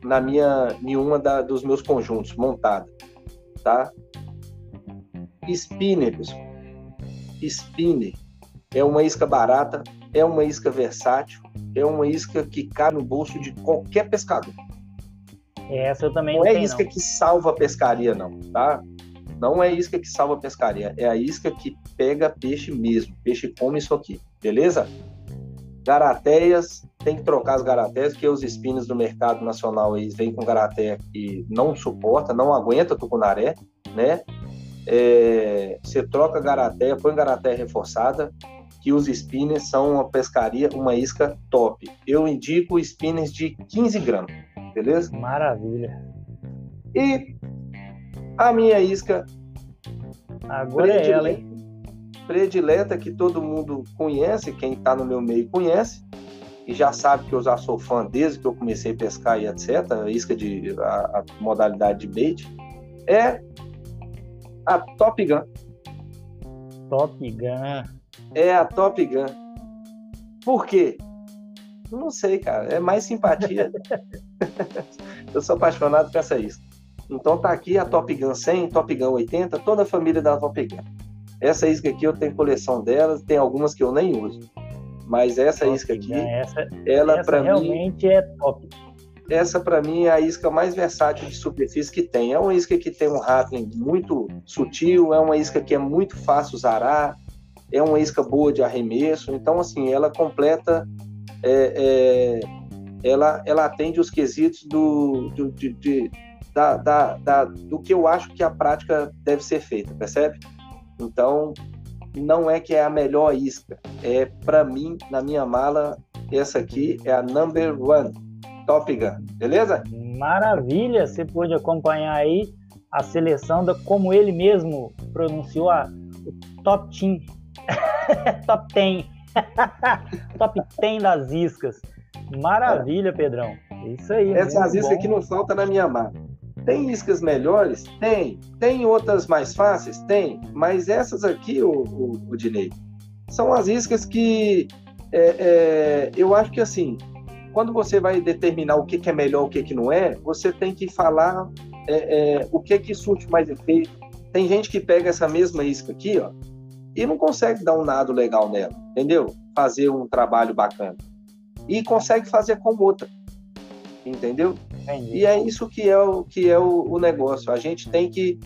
na minha nenhuma da, dos meus conjuntos montada, tá? Spinner, pessoal spinner. É uma isca barata, é uma isca versátil, é uma isca que cabe no bolso de qualquer pescador. Essa eu também não, não é isca não. que salva a pescaria, não, tá? Não é isca que salva a pescaria, é a isca que pega peixe mesmo. Peixe come isso aqui, beleza? Garateias, tem que trocar as garateias, porque os spinners do mercado nacional aí vêm com garateia que não suporta, não aguenta tucunaré, né? é, você troca garateia, põe garateia reforçada, que os spinners são uma pescaria, uma isca top. Eu indico spinners de 15 gramas, beleza? Maravilha. E a minha isca Agora predileta, é ela, hein? predileta que todo mundo conhece, quem está no meu meio conhece, e já sabe que eu já sou fã desde que eu comecei a pescar e etc, a isca de a, a modalidade de bait, é a Top Gun. Top Gun. É a Top Gun. Por quê? Não sei, cara. É mais simpatia. eu sou apaixonado por essa isca. Então tá aqui a Top Gun 100, Top Gun 80, toda a família da Top Gun. Essa isca aqui eu tenho coleção delas, tem algumas que eu nem uso. Mas essa Top isca aqui, essa, ela essa para mim, realmente é top. essa para mim é a isca mais versátil de superfície que tem. É uma isca que tem um rattling muito sutil, é uma isca que é muito fácil zarar, é uma isca boa de arremesso. Então, assim, ela completa, é, é, ela, ela atende os quesitos do, do, de, de, da, da, da, do que eu acho que a prática deve ser feita, percebe? Então, não é que é a melhor isca, é para mim, na minha mala, essa aqui é a number one, Top Gun, beleza? Maravilha, você pôde acompanhar aí a seleção da como ele mesmo pronunciou a, o top team, top 10, top 10 das iscas. Maravilha, Pedrão. Isso aí. Essas iscas bom. que não falta na minha mala. Tem iscas melhores? Tem. Tem outras mais fáceis? Tem. Mas essas aqui, o, o, o Dinei, são as iscas que é, é, eu acho que assim, quando você vai determinar o que, que é melhor, o que, que não é, você tem que falar é, é, o que que surte mais efeito. Tem gente que pega essa mesma isca aqui, ó, e não consegue dar um nado legal nela, entendeu? Fazer um trabalho bacana. E consegue fazer com outra, entendeu? Entendi. E é isso que é o, que é o, o negócio. A gente tem que,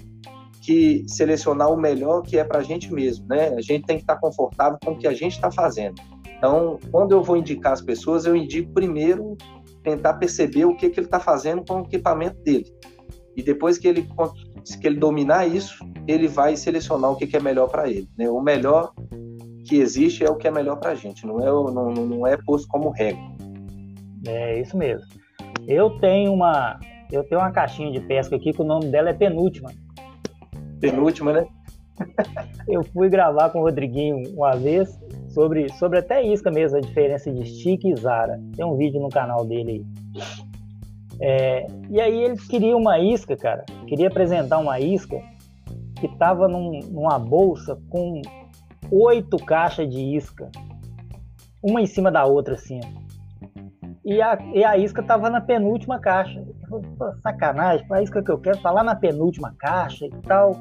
que selecionar o melhor que é para a gente mesmo, né? A gente tem que estar confortável com o que a gente está fazendo. Então, quando eu vou indicar as pessoas, eu indico primeiro tentar perceber o que, que ele está fazendo com o equipamento dele. E depois que ele, que ele dominar isso, ele vai selecionar o que, que é melhor para ele. Né? O melhor que existe é o que é melhor para a gente, não é, não, não é posto como regra. É isso mesmo. Eu tenho uma, eu tenho uma caixinha de pesca aqui que o nome dela é Penúltima. Penúltima, né? Eu fui gravar com o Rodriguinho uma vez sobre, sobre até isca mesmo, a diferença de stick e Zara. Tem um vídeo no canal dele aí. É, e aí eles queriam uma isca, cara. Queria apresentar uma isca que tava num, numa bolsa com oito caixas de isca. Uma em cima da outra, assim. E a, e a isca tava na penúltima caixa. Falei, sacanagem, a isca que eu quero tá lá na penúltima caixa e tal.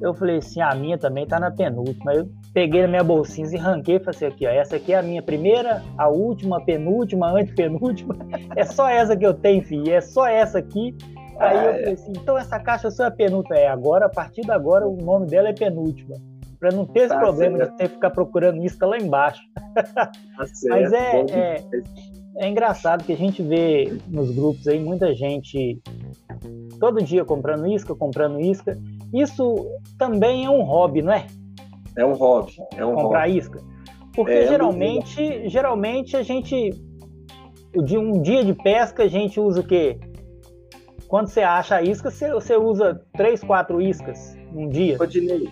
Eu falei assim, a minha também tá na penúltima. Eu peguei na minha bolsinha e ranquei e falei assim, aqui, ó, essa aqui é a minha primeira, a última, a penúltima, a antepenúltima. É só essa que eu tenho, filho, é só essa aqui. Aí eu falei assim, então essa caixa só é penúltima. É, agora, a partir de agora, o nome dela é penúltima. Pra não ter esse Tá problema certo. de ter que ficar procurando isca lá embaixo. Tá Mas é, é, é engraçado que a gente vê nos grupos aí muita gente todo dia comprando isca, comprando isca. Isso também é um hobby, não é? É um hobby. É um Comprar hobby. isca. Porque É, geralmente, geralmente a gente um dia de pesca a gente usa o quê? Quando você acha a isca, você, você usa três, quatro iscas num dia. Ô, Dinei,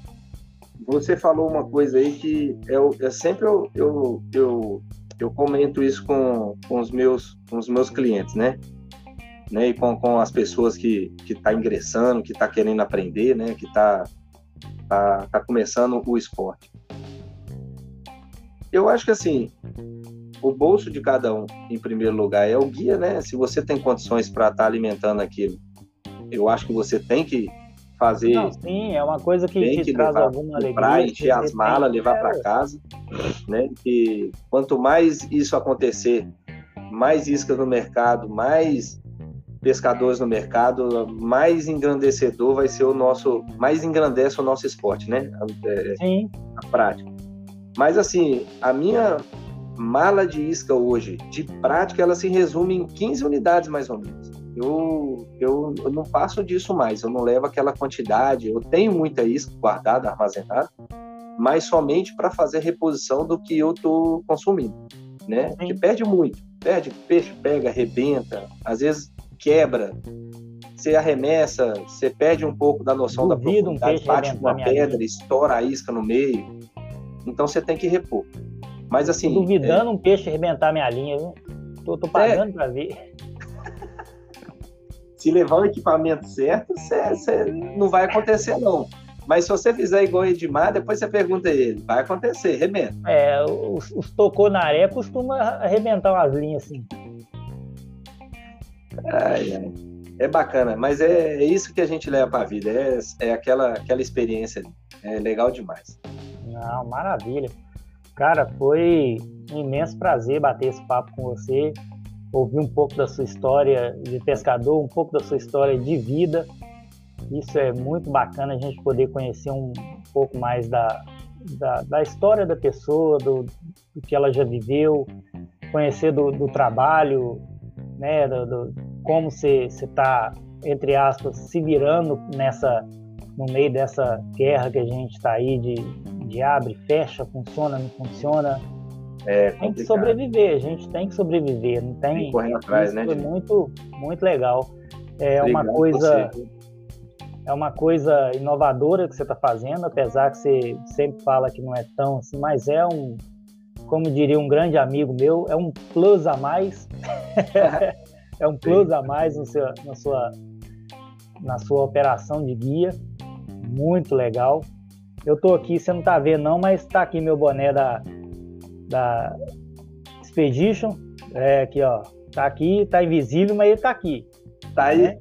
você falou uma coisa aí que eu, eu sempre eu, eu, eu, eu comento isso com, com, os meus, com os meus clientes, né? Né? E com, com as pessoas que que tá ingressando, que tá querendo aprender, né? Que tá, tá, tá começando o esporte. Eu acho que assim, o bolso de cada um, em primeiro lugar, é o guia, né? Se você tem condições para estar alimentando aquilo, eu acho que você tem que fazer Não, sim, é uma coisa que tem te que traz levar, alguma alegria. comprar, encher as malas, levar para casa, né? E quanto mais isso acontecer, mais iscas no mercado, mais pescadores no mercado, mais engrandecedor vai ser o nosso, mais engrandece o nosso esporte, né? É, Sim, a prática. Mas assim, a minha mala de isca hoje, de prática, ela se resume em 15 unidades mais ou menos. Eu, eu, eu não passo disso mais, eu não levo aquela quantidade. Eu tenho muita isca guardada, armazenada, mas somente para fazer reposição do que eu estou consumindo, né? Sim. Que perde muito, perde, peixe pega, arrebenta, às vezes quebra, você arremessa, você perde um pouco da noção Duvido um da profundidade, peixe bate arrebentar uma pedra, linha. estoura a isca no meio. Então você tem que repor. Mas assim, Tô duvidando um peixe arrebentar minha linha, viu? Tô, tô pagando pra ver. é, se levar o equipamento certo, você, você- não vai acontecer não. Mas se você fizer igual o Edmar, depois você pergunta a ele, vai acontecer, rebenta. É, os, os toconaré costuma arrebentar umas linhas assim. Ai, ai. É bacana, mas é, é isso que a gente leva para a vida, é, é aquela, aquela experiência. É legal demais. Não, maravilha. Cara, foi um imenso prazer bater esse papo com você, ouvir um pouco da sua história de pescador, um pouco da sua história de vida. Isso é muito bacana a gente poder conhecer um pouco mais da, da, da história da pessoa, do, do, que ela já viveu, conhecer do, do trabalho, né, do, do como você está, entre aspas, se virando nessa no meio dessa guerra que a gente está aí de, de abre, fecha, funciona, não funciona. É tem que sobreviver, a gente tem que sobreviver, não tem. tem correr atrás, né? Foi muito, muito legal. É Obrigado uma coisa. É uma coisa inovadora que você está fazendo, apesar que você sempre fala que não é tão assim, mas é um, como diria um grande amigo meu, é um plus a mais. é um plus a mais no seu, na, sua, na sua operação de guia. Muito legal. Eu tô aqui, você não tá vendo não, mas tá aqui meu boné da, da Expedition. É aqui, ó. Tá aqui, tá invisível, mas ele tá aqui. Tá aí? Né?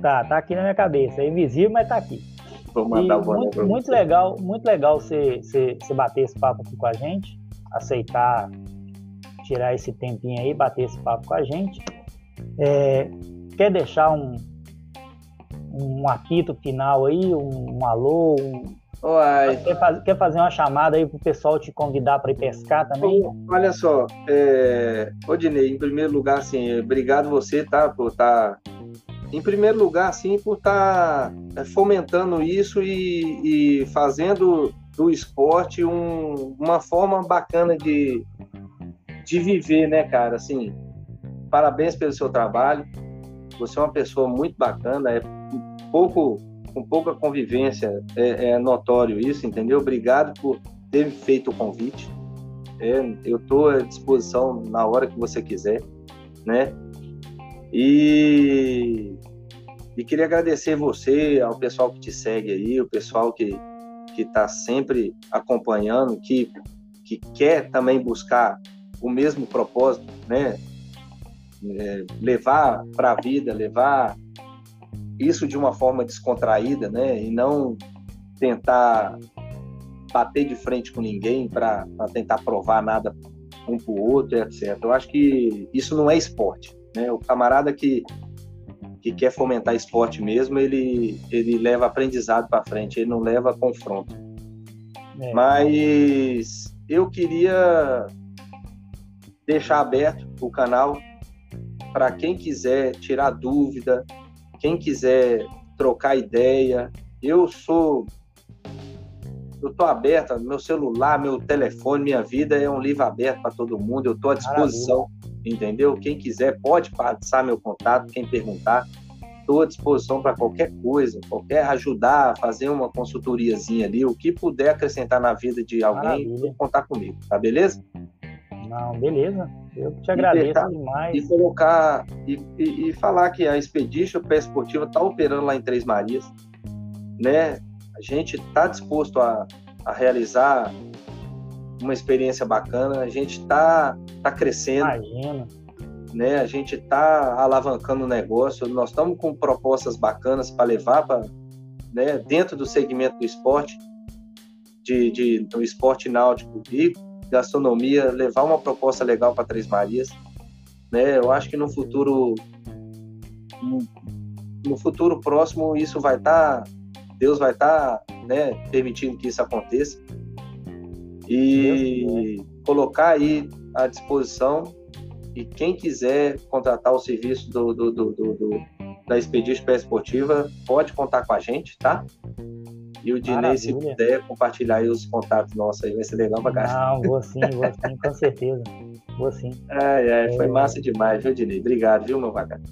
Tá, tá aqui na minha cabeça. É invisível, mas tá aqui. Vou mandar o boné muito, muito legal, muito legal você, você, você bater esse papo aqui com a gente, aceitar tirar esse tempinho aí, bater esse papo com a gente. É, quer deixar um, um apito final aí, um, um alô, um, Quer, faz, quer, fazer uma chamada aí pro pessoal te convidar para ir pescar também? Olha só, é... Odinei, em primeiro lugar, assim, obrigado você, tá, por estar. Tá... Em primeiro lugar, assim, por estar tá é, fomentando isso e, e fazendo do esporte um, uma forma bacana de, de viver, né, cara? Assim, parabéns pelo seu trabalho. Você é uma pessoa muito bacana, é pouco com pouca convivência, é, é notório isso, entendeu? Obrigado por ter feito o convite. É, eu estou à disposição na hora que você quiser, né? E, e queria agradecer você, ao pessoal que te segue aí, o pessoal que que está sempre acompanhando, que que quer também buscar o mesmo propósito, né? É, levar para a vida, levar isso de uma forma descontraída, né? E não tentar bater de frente com ninguém para tentar provar nada um para o outro, etc. Eu acho que isso não é esporte, né? O camarada que que quer fomentar esporte mesmo, ele ele leva aprendizado para frente, ele não leva confronto. É. Mas eu queria deixar aberto o canal para quem quiser tirar dúvida, quem quiser trocar ideia, eu sou. Eu tô aberto, meu celular, meu telefone, minha vida é um livro aberto para todo mundo, eu tô à disposição, Maravilha. entendeu? Quem quiser pode passar meu contato, quem perguntar, estou à disposição para qualquer coisa, qualquer ajudar, fazer uma consultoriazinha ali, o que puder acrescentar na vida de alguém, contar comigo, tá beleza? Não, beleza. Eu te agradeço e demais. E colocar e, e, e, falar que a Expedition Pé Esportiva está operando lá em Três Marias, né? A gente está disposto a, a realizar uma experiência bacana. A gente está tá crescendo. Imagina. Né? A gente está alavancando o negócio. Nós estamos com propostas bacanas para levar para né, dentro do segmento do esporte, de, de, do esporte náutico e gastronomia, levar uma proposta legal para Três Marias. Né? Eu acho que no futuro, no futuro próximo, isso vai estar, tá, Deus vai estar tá, né, permitindo que isso aconteça. E colocar aí à disposição e quem quiser contratar o serviço do, do, do, do da Expedition Pé Esportiva, pode contar com a gente, tá? E o Dinei, se puder compartilhar aí os contatos nossos aí, vai ser legal pra cá. Não, vou sim, vou sim, com certeza. Vou sim. Ai, ai, foi é... massa demais, viu, Dinei? Obrigado, viu, meu bacana?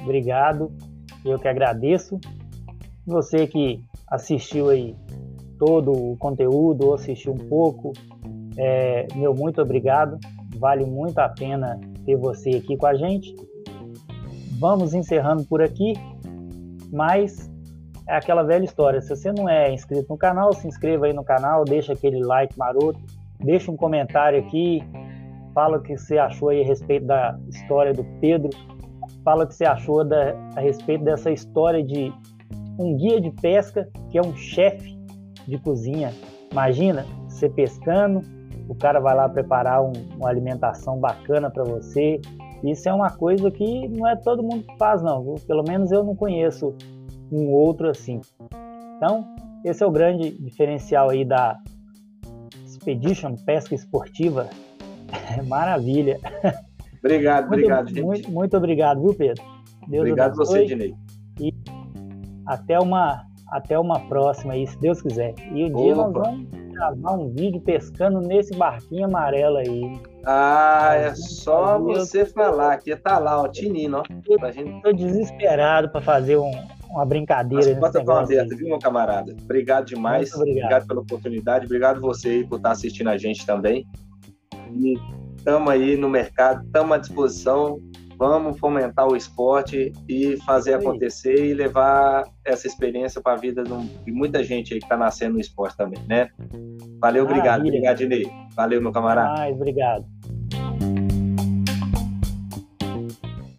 Obrigado, eu que agradeço. Você que assistiu aí todo o conteúdo, ou assistiu um pouco, é, meu muito obrigado. Vale muito a pena ter você aqui com a gente. Vamos encerrando por aqui, mas é aquela velha história. Se você não é inscrito no canal, se inscreva aí no canal, deixa aquele like maroto, deixa um comentário aqui, fala o que você achou aí a respeito da história do Pedro, fala o que você achou da, a respeito dessa história de um guia de pesca que é um chefe de cozinha. Imagina você pescando, o cara vai lá preparar um, uma alimentação bacana para você. Isso é uma coisa que não é todo mundo que faz, não. Pelo menos eu não conheço um outro assim. Então, esse é o grande diferencial aí da Expedition Pesca Esportiva. Maravilha. Obrigado, muito, obrigado, gente. Muito, muito obrigado, viu, Pedro? Deus obrigado você, Dinei. E até uma, até uma próxima aí, se Deus quiser. E um dia nós vamos gravar um vídeo pescando nesse barquinho amarelo aí. Ah, é só você falar, que tá lá, ó, tinino, ó. Pra gente... Tô desesperado para fazer um, uma brincadeira. Estão abertas, viu, meu camarada? Obrigado demais. Obrigado. obrigado pela oportunidade. Obrigado você aí por estar assistindo a gente também. E estamos aí no mercado, estamos à disposição. Vamos fomentar o esporte e fazer acontecer e levar essa experiência para a vida de muita gente aí que está nascendo no esporte também, né? Valeu, obrigado. Obrigado, Dinei. Valeu, meu camarada. Mais, obrigado.